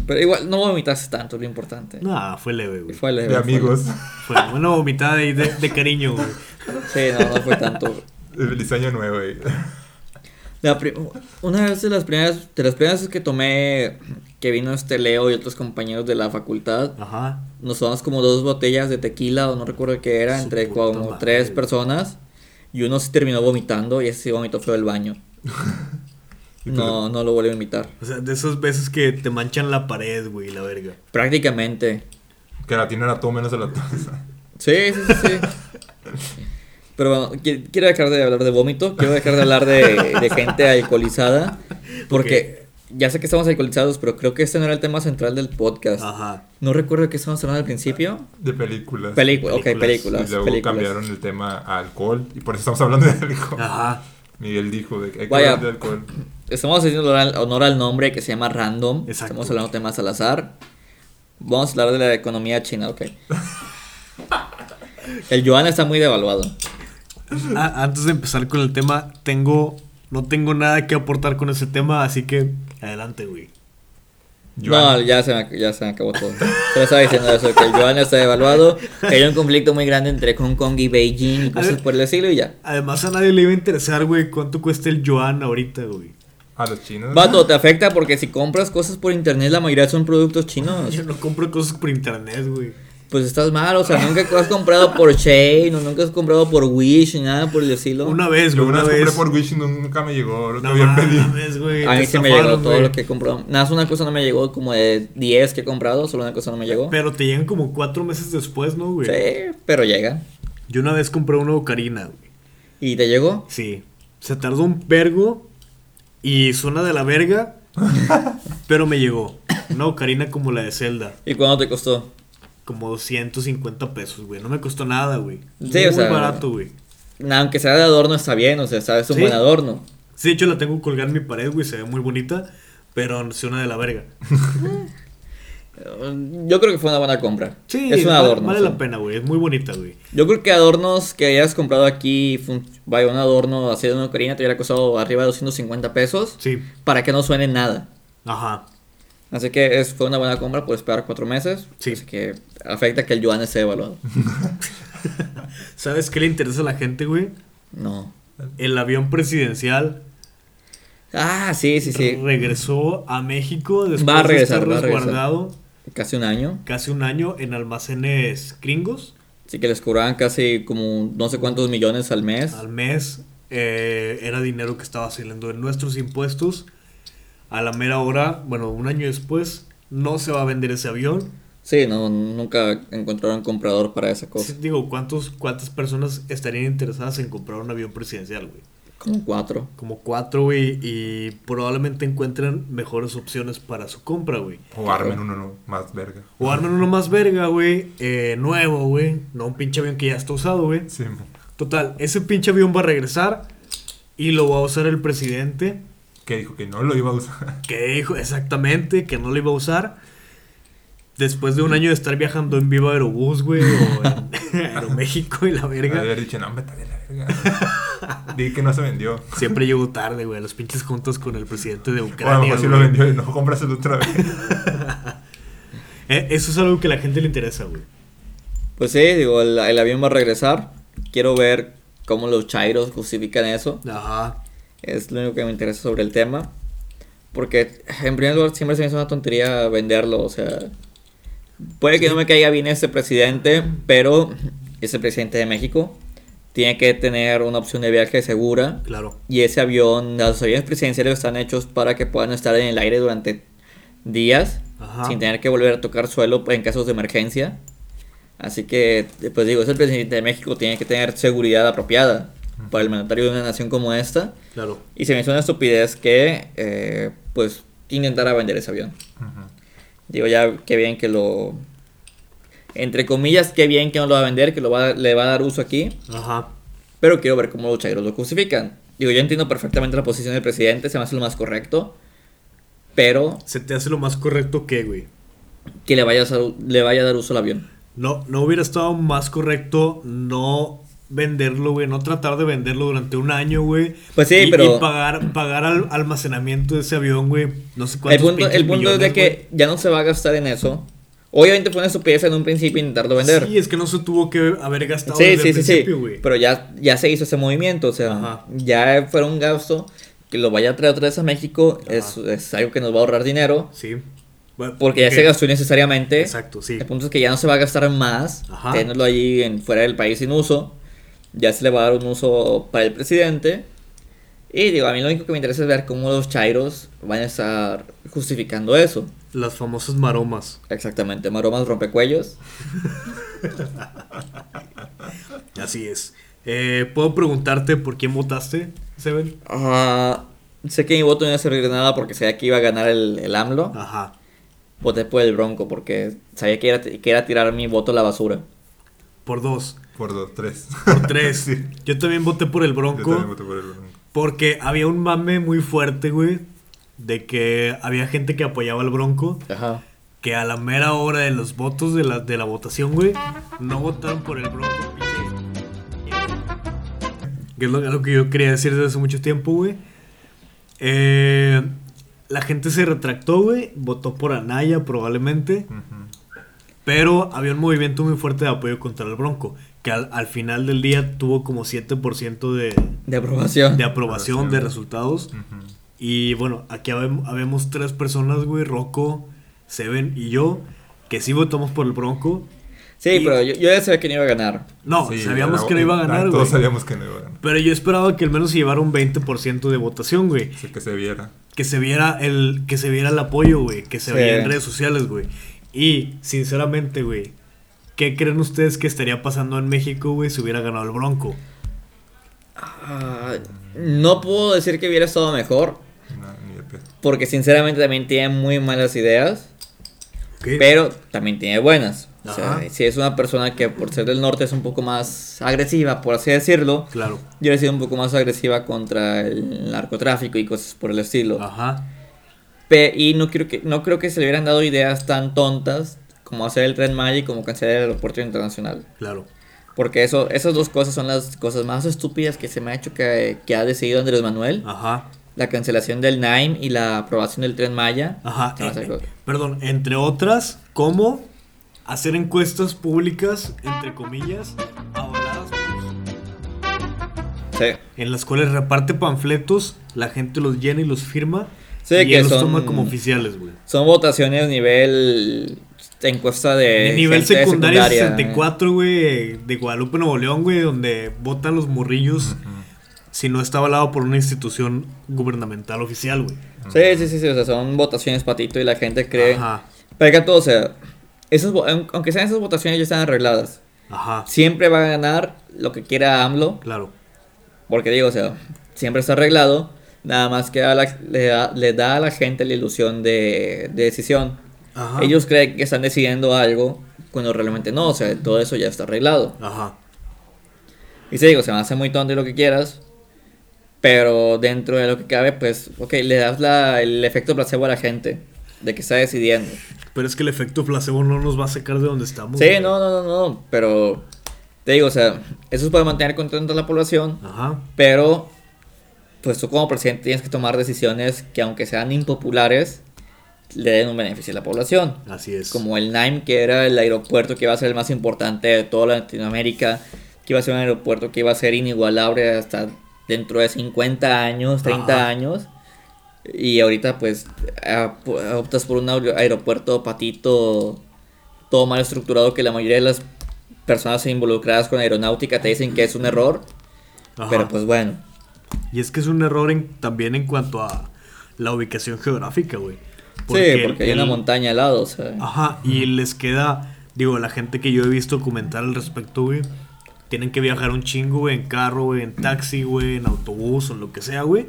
Pero igual, no vomitaste tanto, lo importante. Nah, fue leve, güey. Fue leve, De fue amigos. Fue una vomitada de, de cariño, güey. Sí, no, no fue tanto. <laughs> Feliz año nuevo, güey. La una vez de las primeras, de las primeras veces que tomé, que vino este Leo y otros compañeros de la facultad, Ajá. nos tomamos como dos botellas de tequila o no recuerdo qué era, Su entre como madre. tres personas. Y uno se terminó vomitando y ese sí vomitó fue del baño. <laughs> No, no lo volví a invitar. O sea, de esas veces que te manchan la pared, güey, la verga. Prácticamente. Que la tienen a todo menos a la taza. Sí, sí, sí, sí. <laughs> Pero bueno, qui- quiero dejar de hablar de vómito, quiero dejar de hablar de, de gente alcoholizada, porque ya sé que estamos alcoholizados, pero creo que este no era el tema central del podcast. Ajá. No recuerdo qué estábamos hablando al principio. De películas. Películas, ok, Películas. y luego películas. cambiaron el tema a alcohol. Y por eso estamos hablando de alcohol. Ajá. Miguel dijo de que hay que Vaya. hablar de alcohol. Estamos haciendo honor al, honor al nombre que se llama Random. Exacto. Estamos hablando de temas al azar. Vamos a hablar de la economía china, ok. <laughs> El yuan está muy devaluado. Ah, antes de empezar con el tema, tengo. No tengo nada que aportar con ese tema, así que adelante, güey. No, Joan. ya se, me, ya se me acabó todo. Solo estaba diciendo eso, que el yuan está devaluado, que hay un conflicto muy grande entre Hong Kong y Beijing y cosas por el estilo y ya. Además, a nadie le iba a interesar, güey, cuánto cuesta el yuan ahorita, güey. A los chinos. Vato, te afecta porque si compras cosas por internet, la mayoría son productos chinos. Yo no compro cosas por internet, güey. Pues estás mal, o sea, nunca has comprado por Shane, o nunca has comprado por Wish, ni nada por el estilo. Una vez, Yo güey, una una vez compré por Wish y nunca me llegó lo que No había pedido. mames, güey. A mí se me llegó todo lo que he comprado. Nada, más una cosa no me llegó, como de 10 que he comprado, solo una cosa no me llegó. Pero te llegan como cuatro meses después, ¿no, güey? Sí, pero llega. Yo una vez compré una ocarina, güey. ¿Y te llegó? Sí. Se tardó un vergo y suena de la verga, <laughs> pero me llegó. Una ocarina como la de Zelda. ¿Y cuánto te costó? Como 250 pesos, güey. No me costó nada, güey. Sí, Muy o sea, barato, güey. Aunque sea de adorno está bien, o sea, sabes, es un Sí. buen adorno. Sí, de hecho la tengo colgada en mi pared, güey. Se ve muy bonita, pero suena de la verga. <laughs> Yo creo que fue una buena compra. Sí, es un vale- adorno. Vale la pena, güey. Es muy bonita, güey. Yo creo que adornos que hayas comprado aquí, vaya, un adorno así de una ocarina te hubiera costado arriba de 250 pesos Sí. para que no suene nada. Ajá. Así que es, fue una buena compra, puedes esperar cuatro meses. Sí. Así que afecta que el yuan esté evaluado. <laughs> ¿Sabes qué le interesa a la gente, güey? No. El avión presidencial Ah, sí, sí, sí. regresó a México después Va a regresar, de va a estar resguardado Casi un año. casi un año en almacenes gringos Así que les cobraban casi como no sé cuántos millones al mes. al mes. Eh, era dinero que estaba saliendo de nuestros impuestos. A la mera hora, bueno, un año después, no se va a vender ese avión. Sí, no, nunca encontraron comprador para esa cosa. Sí, Digo, ¿cuántos, ¿cuántas personas estarían interesadas en comprar un avión presidencial, güey? Como cuatro. Como cuatro, güey, y probablemente encuentren mejores opciones para su compra, güey. O armen uno no, más verga. O armen uno más verga, güey, eh, nuevo, güey. No un pinche avión que ya está usado, güey. Sí, mo. Total, ese pinche avión va a regresar y lo va a usar el presidente. Que dijo que no lo iba a usar. <laughs> Que dijo exactamente que no lo iba a usar. Después de un año de estar viajando en Viva Aerobús, güey, o en <laughs> Aeroméxico y la verga. Haber dicho, no, vete de la verga. <laughs> Di que no se vendió. Siempre llego tarde, güey, a los pinches juntos con el presidente de Ucrania. mejor sí güey. lo vendió y no cómpraselo otra vez. Eh, eso es algo que a la gente le interesa, güey. Pues sí, digo, el, el avión va a regresar. Quiero ver cómo los chairos justifican eso. Ajá. Es lo único que me interesa sobre el tema. Porque, en primer lugar, siempre se me hace una tontería venderlo. O sea, puede que no me caiga bien este presidente, pero es el presidente de México. Tiene que tener una opción de viaje segura. Claro. Y ese avión, los aviones presidenciales están hechos para que puedan estar en el aire durante días Ajá. sin tener que volver a tocar suelo en casos de emergencia. Así que, pues digo, es el presidente de México, tiene que tener seguridad apropiada para el mandatario de una nación como esta. Claro. Y se me hizo una estupidez que, eh, pues, intentara vender ese avión. Ujú. Digo, ya, qué bien que lo... Entre comillas, qué bien que no lo va a vender, que lo va, le va a dar uso aquí. Ajá. Pero quiero ver cómo los chairos lo justifican. Digo, yo entiendo perfectamente la posición del presidente, se me hace lo más correcto. Pero, Se te hace lo más correcto que, güey. que le vaya a, dar- le vaya a dar uso al avión. No, no hubiera estado más correcto no venderlo, güey, no tratar de venderlo durante un año, güey. Pues sí, y, pero- y pagar, pagar al almacenamiento de ese avión, güey, no sé El cuántos punto, el punto es de que ya no se va a gastar en eso. Obviamente fue una estupidez en un principio intentarlo vender. Sí, es que no se tuvo que haber gastado Sí, desde sí, el sí, sí. principio, güey. Pero ya, ya se hizo ese movimiento, o sea, Ajá. ya fue un gasto que lo vaya a traer otra vez a México, es, es algo que nos va a ahorrar dinero, Sí. Bueno, porque ya se gastó innecesariamente. Exacto, sí. El punto es que ya no se va a gastar más, Ajá. teniéndolo allí en, fuera del país sin uso, ya se le va a dar un uso para el presidente. Y digo, a mí lo único que me interesa es ver cómo los chairos van a estar justificando eso. Las famosas maromas. Exactamente, maromas rompecuellos. <laughs> Así es. Eh, ¿Puedo preguntarte por quién votaste, Seven? Ah, sé que mi voto no iba a servir de nada porque sabía que iba a ganar el, el AMLO. Ajá. Voté por el Bronco porque sabía que era, que era tirar mi voto a la basura. Por dos. Por dos, tres. Por tres. <laughs> Sí. Yo también voté por el Yo Bronco. también voté por el Bronco. Porque había un mame muy fuerte, güey. De que había gente que apoyaba al Bronco. Ajá. Que a la mera hora de los votos de la, de la votación, güey. No votaron por el Bronco. Que es lo, lo que yo quería decir desde hace mucho tiempo, güey. Eh, la gente se retractó, güey. Votó por Anaya, probablemente. Ujú. Pero había un movimiento muy fuerte de apoyo contra el Bronco. Que al, al final del día tuvo como 7% de, De aprobación. de aprobación de resultados. Y bueno, aquí habem- habemos tres personas, güey, Rocco, Seven y yo, que sí votamos por el Bronco. Sí, Y- pero yo, yo ya sabía que no iba a ganar. No, Sí, sabíamos era- que no iba a ganar, Todos güey. sabíamos que no iba a ganar. Pero yo esperaba que al menos se llevara un 20% de votación, güey. Así que se viera. Que se viera el, que se viera el apoyo, güey. Que se Sí. veía en redes sociales, güey. Y, sinceramente, güey, ¿qué creen ustedes que estaría pasando en México, güey, si hubiera ganado el Bronco? Ah, no puedo decir que hubiera estado mejor. No, ni de pedo. Porque sinceramente también tiene muy malas ideas. Pero también tiene buenas. O sea, si es una persona que por ser del norte es un poco más agresiva, por así decirlo. Claro. Yo he sido un poco más agresiva contra el narcotráfico y cosas por el estilo. Ajá. Pe- y no creo que no creo que se le hubieran dado ideas tan tontas como hacer el tren Maya y como cancelar el aeropuerto internacional. Claro. Porque eso, esas dos cosas son las cosas más estúpidas que se me ha hecho que, que ha decidido Andrés Manuel. Ajá. La cancelación del Naim y la aprobación del tren Maya. Ajá. Eh, cosa. perdón, entre otras, como hacer encuestas públicas, entre comillas, avaladas Sí. en las cuales reparte panfletos, la gente los llena y los firma Sí, y que los son- toma como oficiales, güey. Son votaciones nivel encuesta de, De nivel gente de secundaria, secundaria. 64, güey, de Guadalupe, Nuevo León, güey, donde votan los morrillos si no está avalado por una institución gubernamental oficial, güey. Sí, sí, sí, sí, o sea, son votaciones patito y la gente cree. Ajá, Pero que todo, o sea, esas, aunque sean esas votaciones ya están arregladas. ajá, Siempre va a ganar lo que quiera AMLO, claro. porque digo, o sea, siempre está arreglado. Nada más que a la- le, da, le da a la gente la ilusión de, de decisión. Ajá. Ellos creen que están decidiendo algo cuando realmente no, o sea, todo eso ya está arreglado. Ajá. Y sí, digo, se me hace muy tonto y lo que quieras. Pero dentro de lo que cabe, pues, ok, le das la, el efecto placebo a la gente de que está decidiendo. Pero es que el efecto placebo no nos va a sacar de donde estamos. Sí, no, no, no, no, pero te digo, o sea, eso puede mantener contenta a la población, Ajá. pero pues tú como presidente tienes que tomar decisiones que aunque sean impopulares, le den un beneficio a la población. Así es. Como el Naim, que era el aeropuerto que iba a ser el más importante de toda Latinoamérica, que iba a ser un aeropuerto que iba a ser inigualable hasta dentro de 50 años, 30 Ajá. años. Y ahorita pues pu- optas por un aer- aeropuerto patito, todo mal estructurado, que la mayoría de las personas involucradas con aeronáutica te dicen que es un error. Ajá. Pero pues bueno. Y es que es un error en- también en cuanto a la ubicación geográfica, güey. Sí, porque hay una montaña al lado, o sea. Ajá, y les queda, digo, la gente que yo he visto comentar al respecto, güey, tienen que viajar un chingo, güey, en carro, güey, en taxi, güey, en autobús o en lo que sea, güey,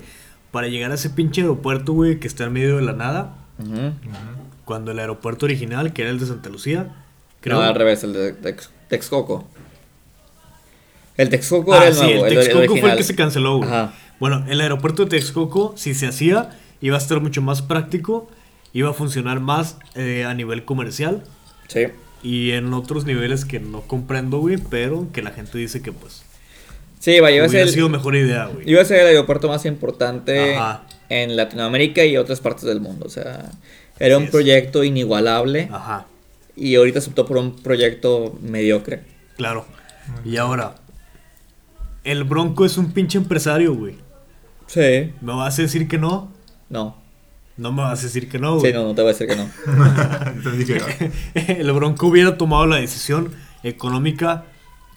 para llegar a ese pinche aeropuerto, güey, que está en medio de la nada, cuando el aeropuerto original, que era el de Santa Lucía, creo... No, al revés, el de Tex- Texcoco. El Texcoco Ah, era el sí, nuevo, el el, Texcoco fue el que se canceló, güey. Ajá. Bueno, el aeropuerto de Texcoco, si se hacía, iba a estar mucho más práctico iba a funcionar más eh, a nivel comercial Sí. y en otros niveles que no comprendo, güey, pero que la gente dice que pues Sí, vaya, iba a ser, sido mejor idea, güey. iba a ser el aeropuerto más importante Ajá. en Latinoamérica y otras partes del mundo. O sea, era un es. proyecto inigualable Ajá, y ahorita se optó por un proyecto mediocre. claro. Y ahora, el Bronco es un pinche empresario, güey. Sí. ¿Me vas a decir que no? No. No me vas a decir que no, güey. Sí, no, no te voy a decir que no. <laughs> "Ah, el Bronco hubiera tomado la decisión económica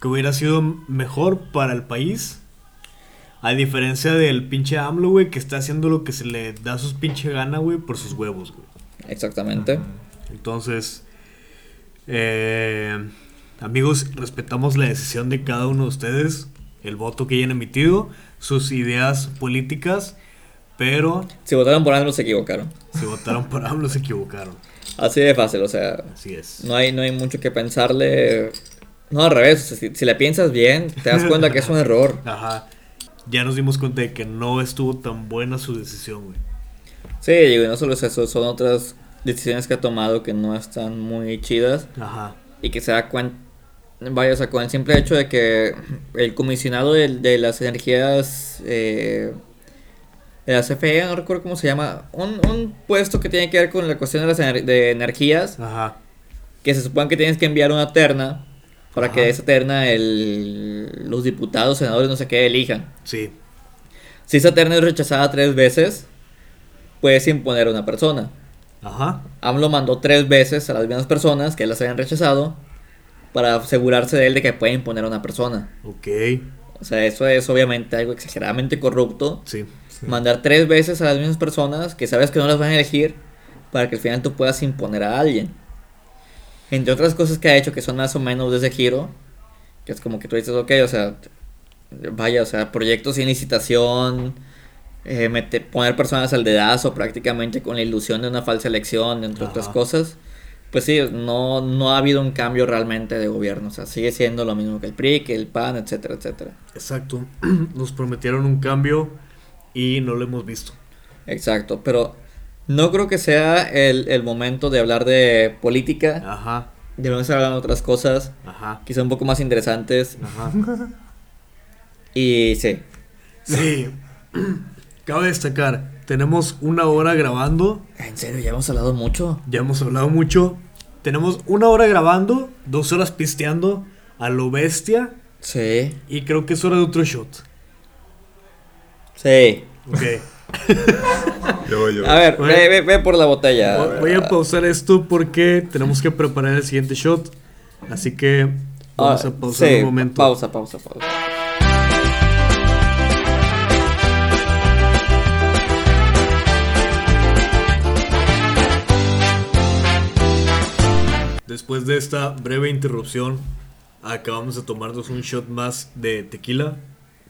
que hubiera sido mejor para el país. A diferencia del pinche AMLO, güey, que está haciendo lo que se le da sus pinche gana, güey, por sus huevos, güey. Exactamente. Entonces, eh, amigos, respetamos la decisión de cada uno de ustedes, el voto que hayan emitido, sus ideas políticas, pero Si votaron por AMLO se equivocaron. si votaron por AMLO se equivocaron. Así de fácil, o sea, Así es. no hay, no hay mucho que pensarle. No, al revés, o sea, si, si le piensas bien, te das cuenta que es un error. <laughs> Ajá. Ya nos dimos cuenta de que no estuvo tan buena su decisión, güey. Sí, y no solo es eso, son otras decisiones que ha tomado que no están muy chidas Ajá. y que se da cuenta. Vaya, o sea, con el simple hecho de que el comisionado de, de las energías. Eh, de la CFE, no recuerdo cómo se llama. Un, un puesto que tiene que ver con la cuestión de las ener- de energías. Ajá. que se supone que tienes que enviar una terna para que de esa terna el, los diputados, senadores, no sé qué, elijan. Sí. Si esa terna es rechazada tres veces, puedes imponer a una persona. Ajá. AMLO mandó tres veces a las mismas personas que las habían rechazado para asegurarse de él de que puede imponer a una persona. Ok. O sea, eso es obviamente algo exageradamente corrupto. Sí. sí". Mandar tres veces a las mismas personas que sabes que no las van a elegir para que al final tú puedas imponer a alguien. Entre otras cosas que ha hecho que son más o menos de ese giro, que es como que tú dices, ok, o sea, vaya, o sea, proyectos sin licitación, eh, mete- poner personas al dedazo prácticamente con la ilusión de una falsa elección, entre otras cosas. Pues sí, no, no ha habido un cambio realmente de gobierno, o sea, sigue siendo lo mismo que el PRI, que el PAN, etcétera, etcétera. Exacto. <clears throat> Nos prometieron un cambio y no lo hemos visto. Exacto, pero no creo que sea el, el momento de hablar de política. Ajá. Debemos hablar de otras cosas, Ajá. quizá un poco más interesantes. Ajá. <laughs> Y sí, Sí. <clears throat> Cabe destacar, tenemos una hora grabando. en serio, ya hemos hablado mucho. Ya hemos hablado mucho. Tenemos una hora grabando, dos horas pisteando a lo bestia. Sí, Y creo que es hora de otro shot. sí. Ok. <laughs> Yo voy, yo voy. A ver, Bueno. ve, ve- ve por la botella. Voy- Voy a pausar esto porque tenemos que preparar el siguiente shot. Así que vamos Ah, a pausar sí, un momento. Pausa, pausa, pausa. Después de esta breve interrupción, acabamos de tomarnos un shot más de tequila.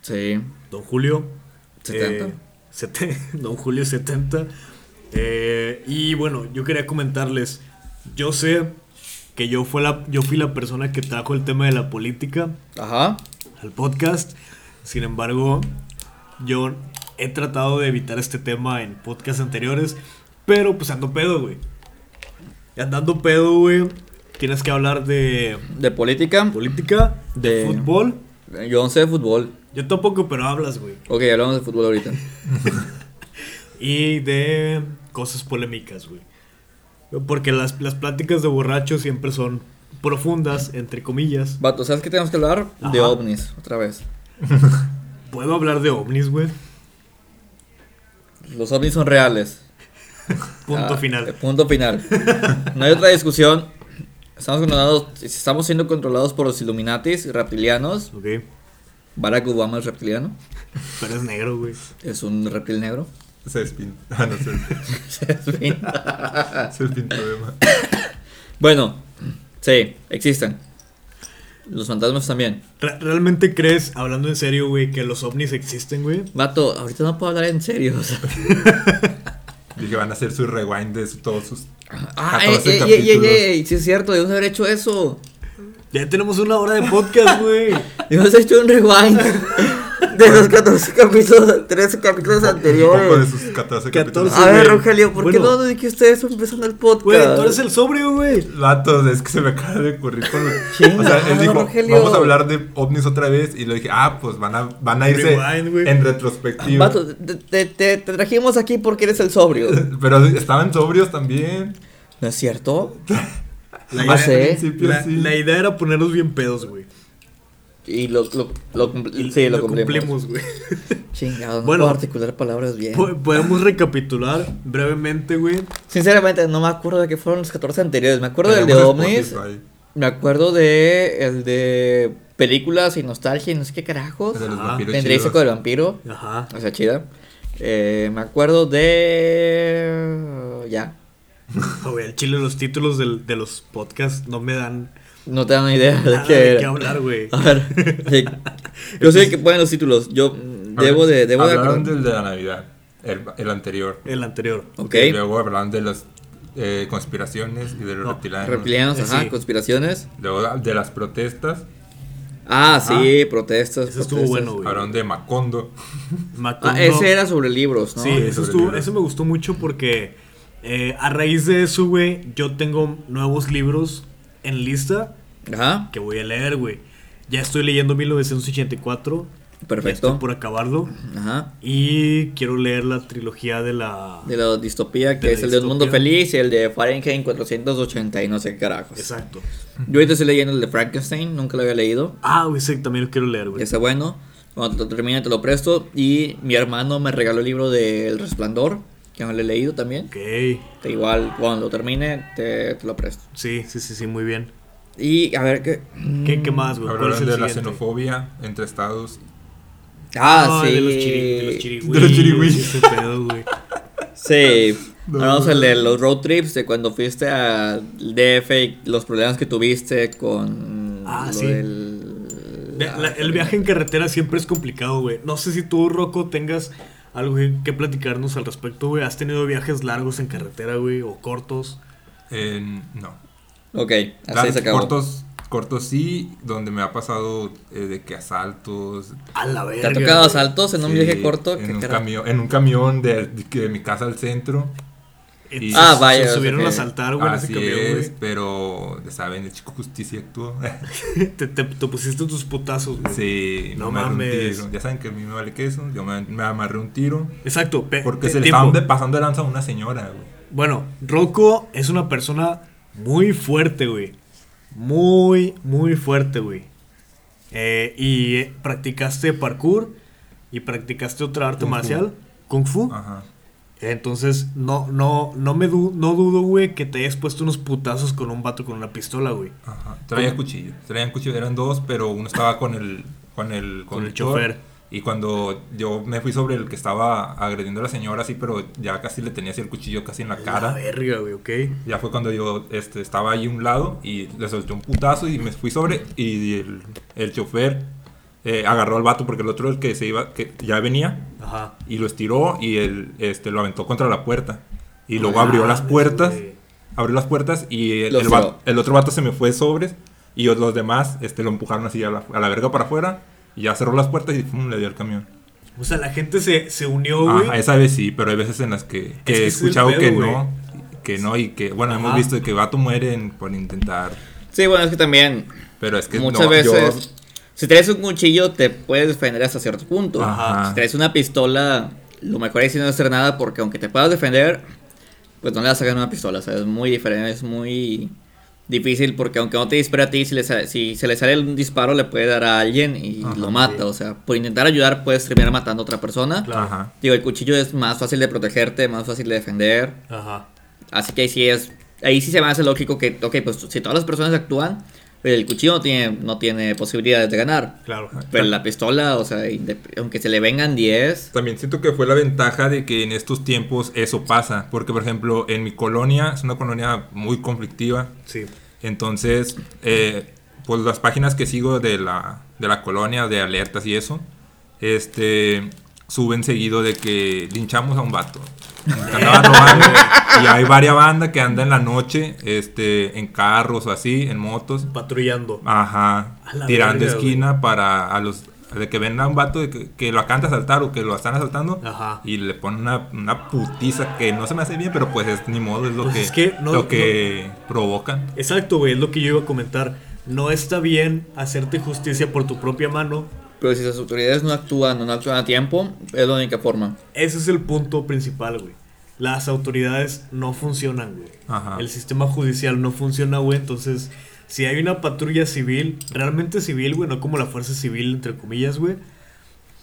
Sí, Don Julio. 70. eh, sete- <laughs> Don Julio 70. Eh, y bueno, yo quería comentarles. Yo sé que yo, fue la, yo fui la persona que trajo el tema de la política ajá. al podcast. Sin embargo, yo he tratado de evitar este tema en podcasts anteriores. Pero pues ando pedo, güey. Andando pedo, güey. Tienes que hablar de De política. política, de, De- fútbol. Yo no sé de fútbol. Yo tampoco, pero hablas, güey. Ok, hablamos de fútbol ahorita. <laughs> Y de cosas polémicas, güey. Porque las, las pláticas de borrachos siempre son profundas, entre comillas. Vato, ¿sabes qué tenemos que hablar? De ovnis, otra vez. <laughs> ¿Puedo hablar de ovnis, güey? Los ovnis son reales. <laughs> Punto Ah, final. Punto final. No hay otra discusión. Estamos controlados, estamos siendo controlados por los Illuminatis reptilianos. Ok. Barack Obama es reptiliano. Pero es negro, güey. Es un reptil negro. Se despin. Ah, no, se despin. <laughs> Se despin <laughs> problema. <coughs> bueno, sí, existen. Los fantasmas también. Re- ¿Realmente crees, hablando en serio, güey, que los ovnis existen, güey? Vato, ahorita no puedo hablar en serio. o sea. <laughs> Dije, van a hacer su rewind de su- todos sus. Ah, 14 ey, ey, ey, ey, sí es cierto, debemos haber hecho eso. Ya tenemos una hora de podcast, güey. <laughs> Debemos haber hecho un rewind. De los 14 capítulos, 13 capítulos Un poco de anteriores. sus 14 14. capítulos. A ver. Rogelio, ¿por qué no dijiste eso empezando el podcast? Güey, tú eres el sobrio, güey. Vatos, es que se me acaba de ocurrir con <laughs> O sea, él dijo, Rogelio. vamos a hablar de ovnis otra vez. Y le dije, ah, pues van a, van a irse Rewind, en retrospectiva. Vato, te, te- te- te trajimos aquí porque eres el sobrio. <laughs> Pero estaban sobrios también. ¿No es cierto? <laughs> La Ah, sí. Al principio La, sí. la idea era ponernos bien pedos, güey. Y lo, lo, lo, cumpl- Y sí, lo, cumplimos. güey. Chingado, no Bueno. puedo articular palabras bien. Po- Podemos recapitular brevemente, güey. Sinceramente, no me acuerdo de qué fueron los 14 anteriores. Me acuerdo del de ovnis. Spotify, Me acuerdo de el de películas y nostalgia y no sé qué carajos. el de los Ajá. vampiros Vendría chidos. con el vampiro. Ajá. O sea, chida. Eh, me acuerdo de. Ya. Ah, <laughs> güey, al chile los títulos del- de los podcasts no me dan No te dan idea de qué de era. qué hablar, güey. A ver. <laughs> sí. Yo sé que ponen los títulos. Yo debo de. Debo de Hablaron del de la Navidad, el, el anterior. El anterior. Ok. Y luego hablaron de las eh, conspiraciones y de los No, reptilianos. Reptilianos, Eh, ajá, sí. conspiraciones. Luego de las protestas. Ah, sí, protestas. Ese estuvo bueno, güey. Hablaron de Macondo. Macondo- Ah, ese era sobre libros, ¿no? Sí, eso, estuvo, libros. eso me gustó mucho porque eh, a raíz de eso, güey, yo tengo nuevos libros en lista Ajá, que voy a leer, güey. Ya estoy leyendo 1984. Ya perfecto. estoy por acabarlo. Ajá. Y quiero leer la trilogía de la... De la distopía, que De es el de Un Mundo. Feliz y el de Fahrenheit 480 y no sé qué carajos. Exacto. Yo ahorita estoy leyendo el de Frankenstein, nunca lo había leído. Ah, güey, ese también lo quiero leer, güey. Está bueno. Cuando lo termine te lo presto. Y mi hermano me regaló el libro de El Resplandor, que no lo he leído también. Ok. Que igual cuando lo termine te, te lo presto. Sí, sí, sí, sí, muy bien. Y a ver qué. ¿Qué, qué más, güey? ¿Cuál Hablaron es el de la xenofobia entre estados. Ah, sí. de los chiri- de los chirigüis. De los chirigüis. Ese pedo, güey. Sí. <laughs> No. Hablamos el de los road trips, de cuando fuiste al DF y los problemas que tuviste con Ah, lo sí. del- la- el viaje en carretera siempre es complicado, güey. No sé si tú, Rocco, tengas algo que, que platicarnos al respecto, güey. ¿Has tenido viajes largos en carretera, güey? ¿O cortos? Eh, no. Ok, así Claro, se acabó. cortos, cortos sí, donde me ha pasado eh, de que asaltos. A la ¿Te verga. ha tocado güey. asaltos en un sí, viaje corto? ¿Qué En un, camión, en un camión de, de, que de mi casa al centro. Y Ah, vaya, Se subieron a asaltar, güey, Así camión, es, güey. pero ya saben, el chico justicia actuó. <laughs> Te, te, te pusiste tus putazos, güey. sí, No me mames. tiro. Ya saben que a mí me vale queso. Yo me, me amarré un tiro. Exacto. Porque se le estaban de- pasando de lanza a una señora, güey. Bueno, Rocco es una persona muy fuerte, güey. Muy, muy fuerte, güey. Eh, y practicaste parkour y practicaste otra arte Kung fu. marcial, kung fu. Ajá. Entonces, no, no, no me du- no dudo, güey, que te hayas puesto unos putazos con un vato con una pistola, güey. Ajá. Traía ¿Cómo? cuchillo. Traían cuchillo. Eran dos, pero uno estaba con el con el Con el chofer. Y cuando yo me fui sobre el que estaba agrediendo a la señora, así, pero ya casi le tenía así el cuchillo casi en la La cara. verga, güey, ok. Ya fue cuando yo este, estaba ahí a un lado y le solté un putazo y me fui sobre. Y el, el chofer eh, agarró al vato porque el otro, el que se iba, que ya venía, Ajá. y lo estiró y él este, lo aventó contra la puerta. Y luego abrió las puertas. güey. Abrió las puertas y el, el el otro vato se me fue sobres. Y los demás este, lo empujaron así a la, a la verga para afuera. Y ya cerró las puertas y pum, le dio el camión. O sea, la gente se, se unió, güey. Ajá, esa vez sí, pero hay veces en las que, que que he es escuchado pedo, que güey. no. Que no y que, bueno, hemos visto que vato mueren por intentar. Sí, bueno, es que también Pero es que muchas no, veces, si traes un cuchillo, te puedes defender hasta cierto punto. Ajá. Si traes una pistola, lo mejor es no hacer nada porque aunque te puedas defender, pues no le vas a sacar una pistola. O sea, es muy diferente, es muy difícil porque aunque no te dispare a ti, si, le sa- si se le sale un disparo, le puede dar a alguien y Ajá, lo mata. sí. O sea, por intentar ayudar, puedes terminar matando a otra persona. Ajá. Digo, el cuchillo es más fácil de protegerte, más fácil de defender. Ajá. Así que ahí sí es. Ahí sí se me hace lógico que, ok, pues si todas las personas actúan, el cuchillo no tiene, no tiene posibilidades de ganar. Claro. Pero la pistola, o sea, aunque se le vengan 10. También siento que fue la ventaja de que en estos tiempos eso pasa. Porque, por ejemplo, en mi colonia, es una colonia muy conflictiva. Sí. Entonces, eh, pues las páginas que sigo de la, de la colonia, de alertas y eso, este, suben seguido de que linchamos a un vato. Robando. y hay varias bandas que andan en la noche, este, en carros o así, en motos. Patrullando. Ajá. Tirando verga, esquina para a los de que ven a un vato de que, que lo acaban de asaltar o que lo están asaltando Ajá. y le ponen una, una putiza que no se me hace bien, pero pues es ni modo, es lo Pues que, es que no- lo que provocan. Exacto, güey, es lo que yo iba a comentar. No está bien hacerte justicia por tu propia mano. Pero si las autoridades no actúan o no actúan a tiempo, es la única forma. Ese es el punto principal, güey. Las autoridades no funcionan, güey. Ajá. El sistema judicial no funciona, güey. Entonces, si hay una patrulla civil, realmente civil, güey, no como la fuerza civil, entre comillas, güey,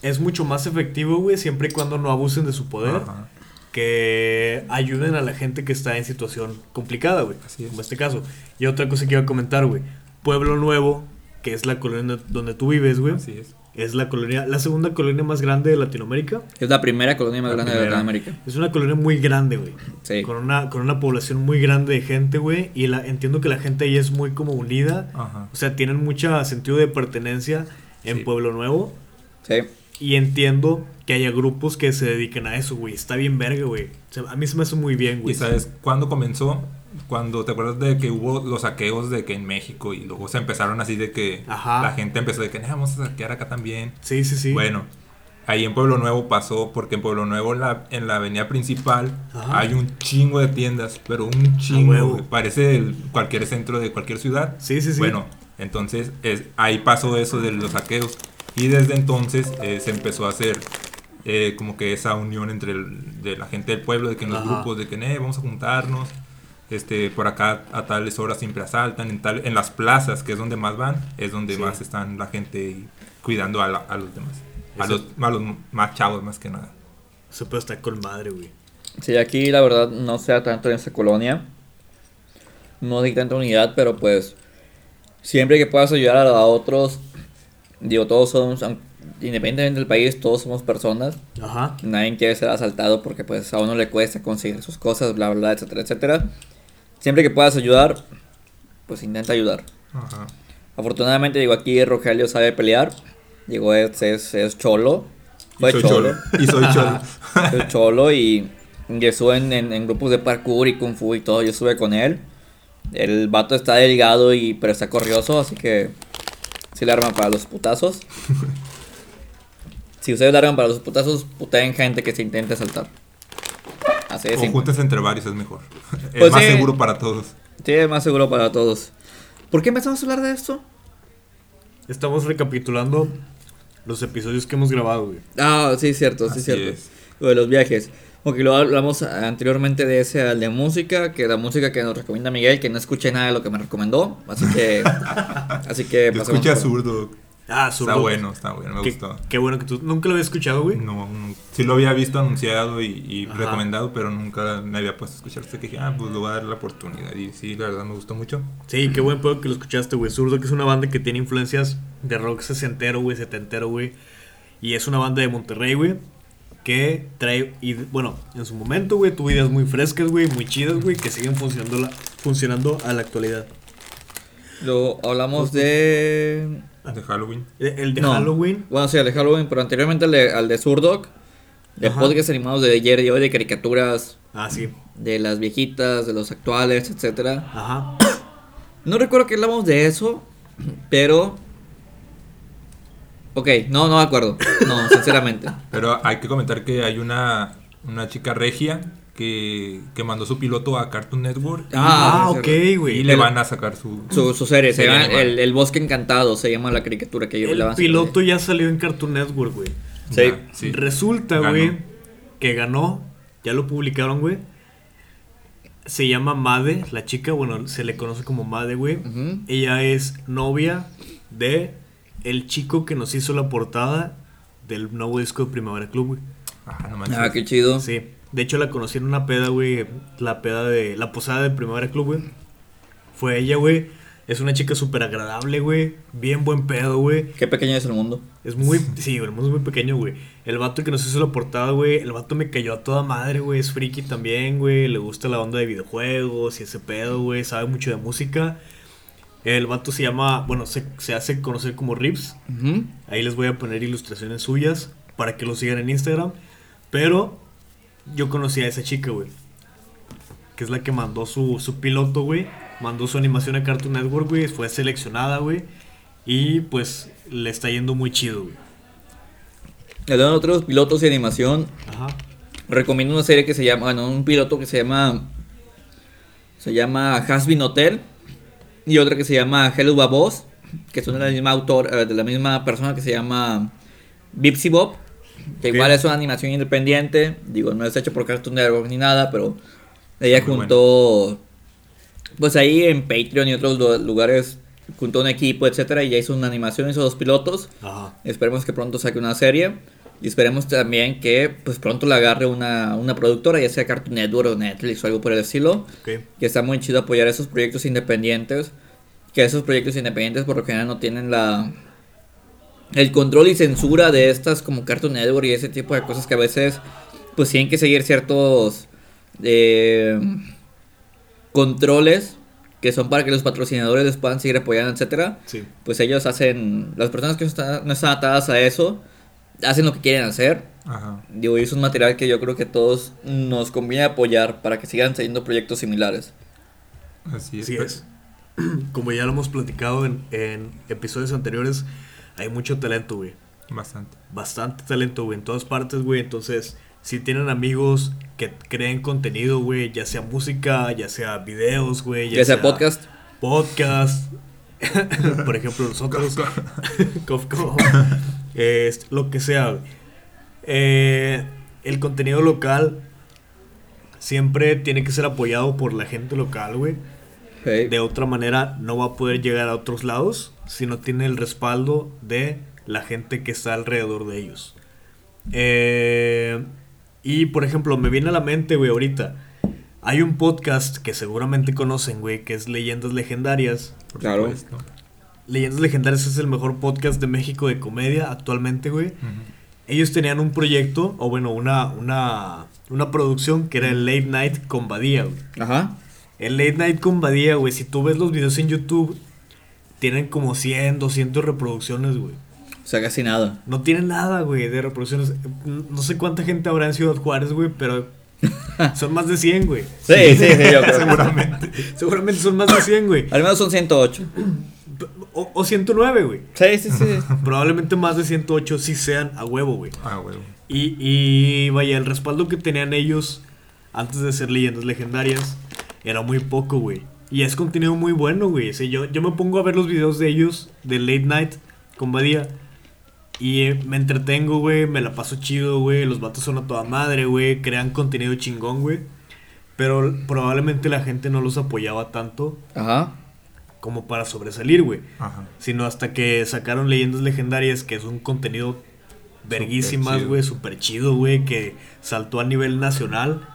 es mucho más efectivo, güey, siempre y cuando no abusen de su poder. Ajá. que ayuden a la gente que está en situación complicada, güey. Así es. Como este caso. Y otra cosa que iba a comentar, güey. Pueblo Nuevo, que es la colonia donde tú vives, güey. Así es. Es la colonia, la segunda colonia más grande de Latinoamérica. Es la primera colonia más La grande de. Latinoamérica. Es una colonia muy grande, güey. Sí. Con una, con una población muy grande de gente, güey. Y la, entiendo que la gente ahí es muy como unida. Ajá. O sea, tienen mucho sentido de pertenencia en Sí. Pueblo Nuevo. Sí. Y entiendo que haya grupos que se dediquen a eso, güey. Está bien verga, güey. O sea, a mí se me hace muy bien, güey. ¿Y sabes cuándo comenzó? Cuando te acuerdas de que hubo los saqueos de que en México y luego se empezaron así de que Ajá. la gente empezó de que "Nah, vamos a saquear acá también. Sí, sí, sí. Bueno, ahí en Pueblo Nuevo pasó porque en Pueblo Nuevo en la, en la avenida principal Ajá. hay un chingo de tiendas, pero un chingo, parece el- cualquier centro de cualquier ciudad. Sí, sí, sí. Bueno, entonces es, ahí pasó eso de los saqueos. Y desde entonces eh, se empezó a hacer eh, como que esa unión entre el- de la gente del pueblo, de que en los Ajá. grupos, de que "Eh, vamos a juntarnos. Este, por acá a tales horas siempre asaltan. En, tal, en las plazas, que es donde más van, es donde Sí. más están la gente cuidando a, la- a los demás. A Eso- los, a los más chavos, más que nada. Se puede estar con madre, güey. Sí, aquí la verdad no sea tanto en esta colonia. No hay tanta unidad, pero pues siempre que puedas ayudar a, a otros, digo, todos somos, independientemente del país, todos somos personas. Ajá. Nadie quiere ser asaltado porque pues a uno le cuesta conseguir sus cosas, bla, bla, etcétera, etcétera. Siempre que puedas ayudar, pues intenta ayudar. Ajá. Afortunadamente, digo, aquí Rogelio sabe pelear. Digo, es, es, es cholo. Fue y soy cholo. cholo. Y soy cholo. <laughs> Es cholo y, y estuve en, en, en grupos de parkour y kung fu y todo. Yo estuve con él. El vato está delgado y pero está corrioso, así que si le arman para los putazos. <laughs> Si ustedes le arman para los putazos, puteen gente que se intente saltar. Así de o simple. juntas entre varios es mejor. es Pues más sí. seguro para todos. Sí, es más seguro para todos. ¿Por qué empezamos a hablar de esto? Estamos recapitulando los episodios que hemos grabado, güey. Ah, sí, cierto, sí, Así cierto. es. Lo de los viajes. Porque lo hablamos anteriormente de ese al de música, que la música que nos recomienda Miguel, que no escuché nada de lo que me recomendó. Así que. <laughs> así que Yo pasemos escuché a por- Zurdo. Ah, Está zurdo. bueno, está bueno, me Qué, gustó. qué bueno que tú nunca lo había escuchado, güey. No, no, sí lo había visto anunciado y, recomendado, pero nunca me había puesto a escuchar. Hasta que dije, ah, pues le voy a dar la oportunidad. Y sí, la verdad me gustó mucho. Sí, qué buen pedo que lo escuchaste, güey. Zurdo, que es una banda que tiene influencias de rock sesentero, güey, setentero, güey. Y es una banda de Monterrey, güey. Que trae, y bueno, en su momento, güey, tuvo ideas muy frescas, güey, muy chidas, güey, que siguen funcionando, la- funcionando a la actualidad. Lo hablamos de. De Halloween. El de No. Halloween. Bueno, sí, al de Halloween, pero anteriormente al de, al de Zurdok. De Ajá. podcasts animados de ayer y hoy, de caricaturas, Ah, sí. de las viejitas, de los actuales, etcétera. Ajá. <coughs> No recuerdo que hablamos de eso, pero. Ok, no, no me acuerdo. No, sinceramente. <laughs> Pero hay que comentar que hay una, una chica regia que, que mandó su piloto a Cartoon Network. y- Ah, sí, ok, güey. Y le El- van a sacar su... Su, su serie, se llama el, el Bosque Encantado, se llama la caricatura que yo le El van a piloto ya salió en Cartoon Network, güey. Sí. Resulta, güey, que ganó. Ya lo publicaron, güey. Se llama Made, la chica, bueno, se le conoce como Made, güey. Ella es novia de el chico que nos hizo la portada del nuevo disco de Primavera Club, güey. Ah, no manches. Ah, qué chido. Sí. De hecho, la conocí en una peda, güey. La peda de. La posada de Primavera Club, güey. Fue ella, güey. Es una chica súper agradable, güey. Bien buen pedo, güey. Qué pequeño es el mundo. Es muy. Sí, el mundo es muy pequeño, güey. El vato que nos hizo la portada, güey. El vato me cayó a toda madre, güey. Es friki también, güey. Le gusta la onda de videojuegos y ese pedo, güey. Sabe mucho de música. El vato se llama. Bueno, se, se hace conocer como Rips. Ahí les voy a poner ilustraciones suyas para que lo sigan en Instagram. Pero yo conocí a esa chica, güey. Que es la que mandó su, su piloto, güey. Mandó su animación a Cartoon Network, güey. Fue seleccionada, güey. Y pues le está yendo muy chido, güey. Hablando de otros pilotos de animación, Ajá. recomiendo una serie que se llama, bueno, un piloto que se llama, se llama Hasbin Hotel y otra que se llama Hello Babos, que son de la misma autor, eh, de la misma persona que se llama Bipsy Bob, que igual es una animación independiente, digo, no es hecho por Cartoon Network ni nada, pero ella Muy juntó, pues ahí en Patreon y otros lu- lugares, juntó un equipo, etcétera, y ya hizo una animación, hizo dos pilotos. Ajá. Esperemos que pronto saque una serie. Y esperemos también que pues pronto la agarre una, una productora, ya sea Cartoon Network o Netflix o algo por el estilo. Ok. Que está muy chido apoyar esos proyectos independientes. Que esos proyectos independientes por lo general no tienen la el control y censura de estas como Cartoon Network y ese tipo de cosas que a veces pues tienen que seguir ciertos eh, controles que son para que los patrocinadores les puedan seguir apoyando, etcétera Sí. pues ellos hacen, las personas que no están, no están atadas a eso, hacen lo que quieren hacer. Ajá. Digo, y es un material que yo creo que todos nos conviene apoyar para que sigan saliendo proyectos similares. Así es. Así es. <clears throat> Como ya lo hemos platicado en, en episodios anteriores, hay mucho talento, güey. Bastante. Bastante talento, güey, en todas partes, güey. Entonces, si tienen amigos que creen contenido, güey, ya sea música, ya sea videos, güey, Ya, sea podcast, podcast. <laughs> Por ejemplo, nosotros. Cof, <laughs> cof. Es, lo que sea. güey. Eh, el contenido local siempre tiene que ser apoyado por la gente local, güey. Hey, De otra manera, no va a poder llegar a otros lados si no tiene el respaldo de la gente que está alrededor de ellos. Eh, y por ejemplo, me viene a la mente, güey, ahorita. Hay un podcast que seguramente conocen, güey, que es Leyendas Legendarias. Por Claro. supuesto. Leyendas Legendarias es el mejor podcast de México de comedia actualmente, güey. Ellos tenían un proyecto, o bueno, una, una, una producción que era el Late Night con Badía, güey. ajá, El Late Night con Badía, güey, si tú ves los videos en YouTube, tienen como 100, 200 reproducciones, güey. o sea, casi nada. No tienen nada, güey, de reproducciones. No sé cuánta gente habrá en Ciudad Juárez, güey, pero <laughs> son más de 100, güey. Sí, sí, sí, yo creo. Seguramente. Seguramente son más de 100, güey. Al menos son 108. O, o 109, güey. Sí, sí, sí. <laughs> Probablemente más de 108 sí sean a huevo, güey. Ah, huevo. Y, y vaya, el respaldo que tenían ellos antes de ser leyendas legendarias era muy poco, güey. Y es contenido muy bueno, güey. O sea, yo, yo me pongo a ver los videos de ellos, de Late Night con Badía. Y eh, me entretengo, güey. Me la paso chido, güey. Los vatos son a toda madre, güey. Crean contenido chingón, güey. Pero probablemente la gente no los apoyaba tanto Ajá. como para sobresalir, güey. Ajá. Sino hasta que sacaron Leyendas Legendarias, que es un contenido verguísimas, güey, súper chido, güey, que saltó a nivel nacional.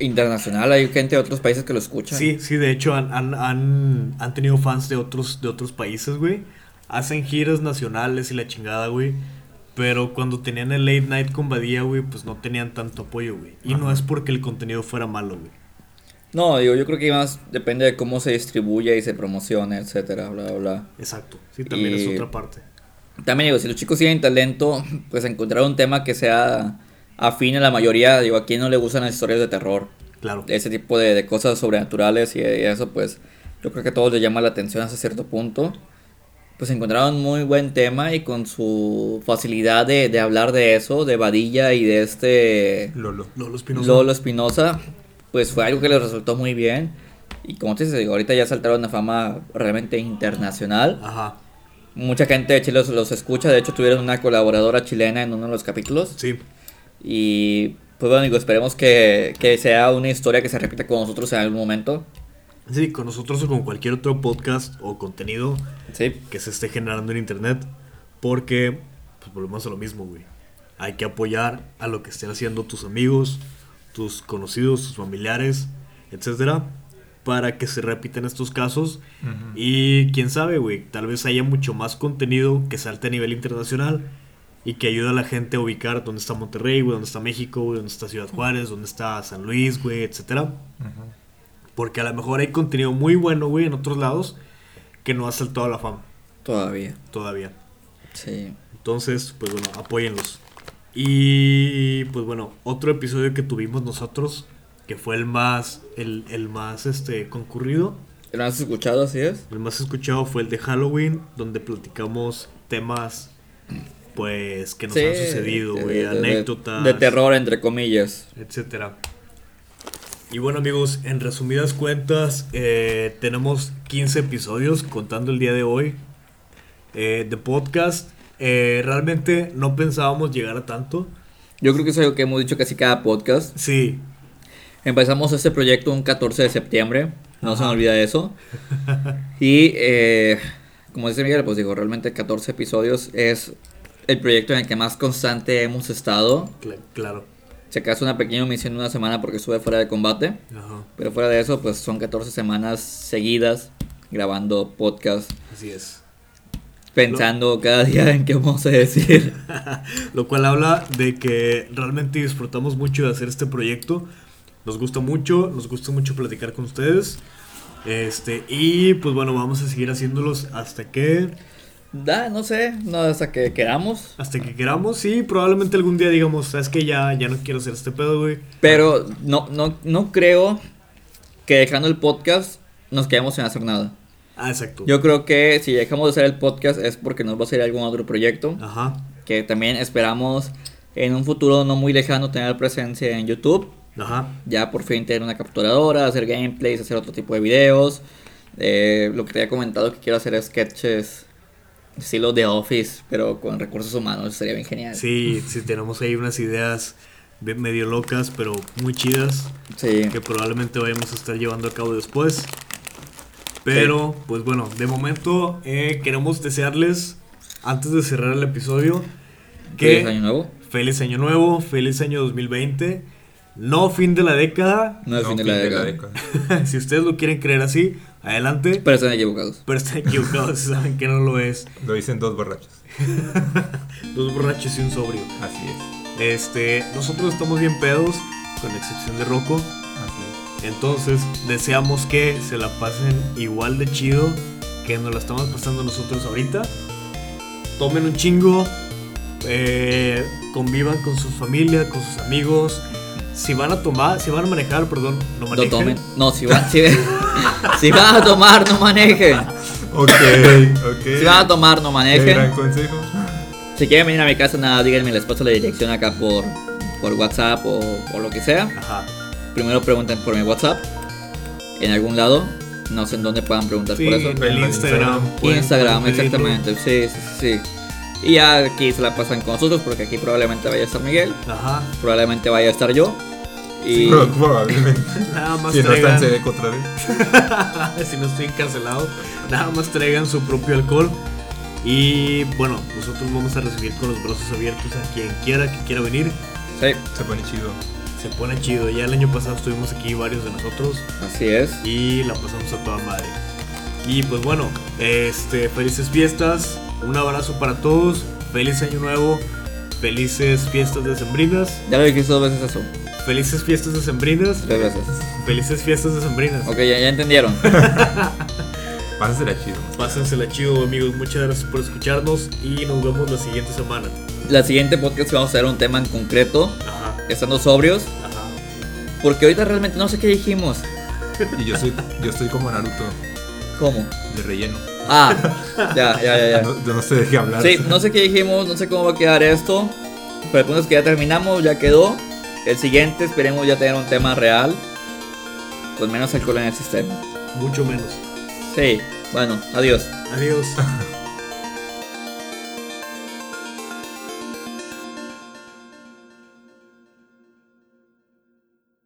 Internacional, hay gente de otros países que lo escuchan. Sí, sí, de hecho han, han, han, han tenido fans de otros, de otros países, güey. Hacen giras nacionales y la chingada, güey. Pero cuando tenían el late night con Badía, güey, pues no tenían tanto apoyo, güey. Y no es porque el contenido fuera malo, güey. No, digo, yo creo que más depende de cómo se distribuye y se promocione, etcétera, bla, bla, bla. Exacto. Sí, también Y- es otra parte. También digo, si los chicos tienen talento, pues encontrar un tema que sea afín a la mayoría, digo, a quien no le gustan las historias de terror, Claro. ese tipo de, de cosas sobrenaturales y, y eso, pues yo creo que a todos les llama la atención hasta cierto punto. Pues encontraron muy buen tema y con su facilidad de, de hablar de eso, de Vadilla y de este Lolo. Lolo Espinosa. Lolo Espinosa, pues fue algo que les resultó muy bien. Y como te digo, ahorita ya saltaron a fama realmente internacional. Ajá. Mucha gente de Chile los, los escucha, de hecho tuvieron una colaboradora chilena en uno de los capítulos. Sí. Y pues bueno, digo, esperemos que, que sea una historia que se repita con nosotros en algún momento. Sí, con nosotros o con cualquier otro podcast o contenido Sí, que se esté generando en internet. Porque, pues volvemos a lo mismo, güey. Hay que apoyar a lo que estén haciendo tus amigos, tus conocidos, tus familiares, etcétera, para que se repitan estos casos. Ujú. Y quién sabe, güey, tal vez haya mucho más contenido que salte a nivel internacional y que ayude a la gente a ubicar dónde está Monterrey, güey, dónde está México, güey, dónde está Ciudad Juárez, dónde está San Luis, güey, etcétera. Porque a lo mejor hay contenido muy bueno, güey, en otros lados que no ha saltado a la fama todavía. todavía. Sí. Entonces, pues bueno, apóyenlos. Y pues bueno, otro episodio que tuvimos nosotros, que fue el más, el, el más este, concurrido, ¿Lo has escuchado así es? el más escuchado fue el de Halloween, donde platicamos temas pues, que nos Sí, han sucedido, güey, de- anécdotas. De terror, entre comillas. etcétera. Y bueno amigos, en resumidas cuentas, eh, tenemos 15 episodios contando el día de hoy eh, de podcast. Eh, realmente no pensábamos llegar a tanto. Yo creo que es algo que hemos dicho casi cada podcast. Sí, Empezamos este proyecto un 14 de septiembre, no se me olvida eso. <laughs> Y eh, como dice Miguel, pues digo, realmente 14 episodios es el proyecto en el que más constante hemos estado. cl- claro. Si acaso una pequeña omisión de una semana porque estuve fuera de combate. Ajá, Pero fuera de eso, pues son 14 semanas seguidas grabando podcast, así es. pensando cada día en qué vamos a decir. <laughs> Lo cual habla de que realmente disfrutamos mucho de hacer este proyecto. Nos gusta mucho, nos gusta mucho platicar con ustedes. Este, y pues bueno, vamos a seguir haciéndolos hasta que Da, no sé, no hasta que queramos. hasta que queramos. Sí, probablemente algún día digamos, sabes que ya ya no quiero hacer este pedo, güey. Pero no, no, no creo que dejando el podcast nos quedemos sin hacer nada. Ah, exacto. Yo creo que si dejamos de hacer el podcast es porque nos va a salir algún otro proyecto. Ajá. Que también esperamos en un futuro no muy lejano tener presencia en YouTube. Ajá. Ya por fin tener una capturadora, hacer gameplays, hacer otro tipo de videos. Eh, lo que te había comentado que quiero hacer sketches estilo de Office, pero con recursos humanos. Sería bien genial. Sí, sí, tenemos ahí unas ideas de- medio locas, pero muy chidas, Sí. que probablemente vayamos a estar llevando a cabo después. Pero, pues bueno, de momento eh, queremos desearles, antes de cerrar el episodio, que Feliz año nuevo. feliz año nuevo, feliz año 2020, no fin de la década. No es No, fin de la década. <laughs> si ustedes lo quieren creer así, adelante. Pero están equivocados. Pero están equivocados, si <laughs> saben que no lo es. Lo dicen dos borrachos. <laughs> Dos borrachos y un sobrio. Así es. Este, nosotros estamos bien pedos, con excepción de Rocco. Así Entonces, deseamos que se la pasen igual de chido que nos la estamos pasando nosotros ahorita. Tomen un chingo, eh, convivan con su familia, con sus amigos. Si van a tomar, si van a manejar, perdón, no No manejen. tomen. No, si van, <laughs> si, si van a tomar, no manejen. Ok, ok. Si van a tomar, no Qué gran manejen. consejo. Si quieren venir a mi casa, nada, díganme, les paso la dirección acá por, por WhatsApp o, o lo que sea. Ajá. Primero pregunten por mi WhatsApp. En algún lado. No sé en dónde puedan preguntar Sí, por eso. el Instagram. Instagram. Instagram, exactamente. Sí, sí, sí, sí. Y ya aquí se la pasan con nosotros porque aquí probablemente vaya a estar Miguel. Ajá. Probablemente vaya a estar yo. Y Pro- Probablemente. <laughs> Nada más Si no traigan, Sedeco otra vez. <laughs> si no estoy encarcelado, nada más traigan su propio alcohol. Y bueno, nosotros vamos a recibir con los brazos abiertos a quien quiera que quiera venir. sí, Se pone chido. Se pone chido. Ya el año pasado estuvimos aquí varios de nosotros así es. y la pasamos a toda madre. Y pues bueno, este, felices fiestas, un abrazo para todos, feliz año nuevo, felices fiestas decembrinas, Ya lo dijiste dos veces eso. felices fiestas decembrinas, Tres veces. felices fiestas decembrinas. Ok, ya, ya entendieron. <laughs> Pásasela chido. Pásensela chido amigos, muchas gracias por escucharnos y nos vemos la siguiente semana. La siguiente podcast vamos a hacer un tema en concreto, Ajá, estando sobrios, ajá. porque ahorita realmente no sé qué dijimos. Y yo soy, yo estoy como Naruto, ¿Cómo? de relleno. Ah, ya, ya, ya, ya. <laughs> No, yo no sé de qué hablar. Sí, no sé qué dijimos, no sé cómo va a quedar esto, pero el punto es que ya terminamos, ya quedó. El siguiente esperemos ya tener un tema real, con menos alcohol en el sistema. Mucho menos. Sí, bueno, adiós. Adiós. <laughs>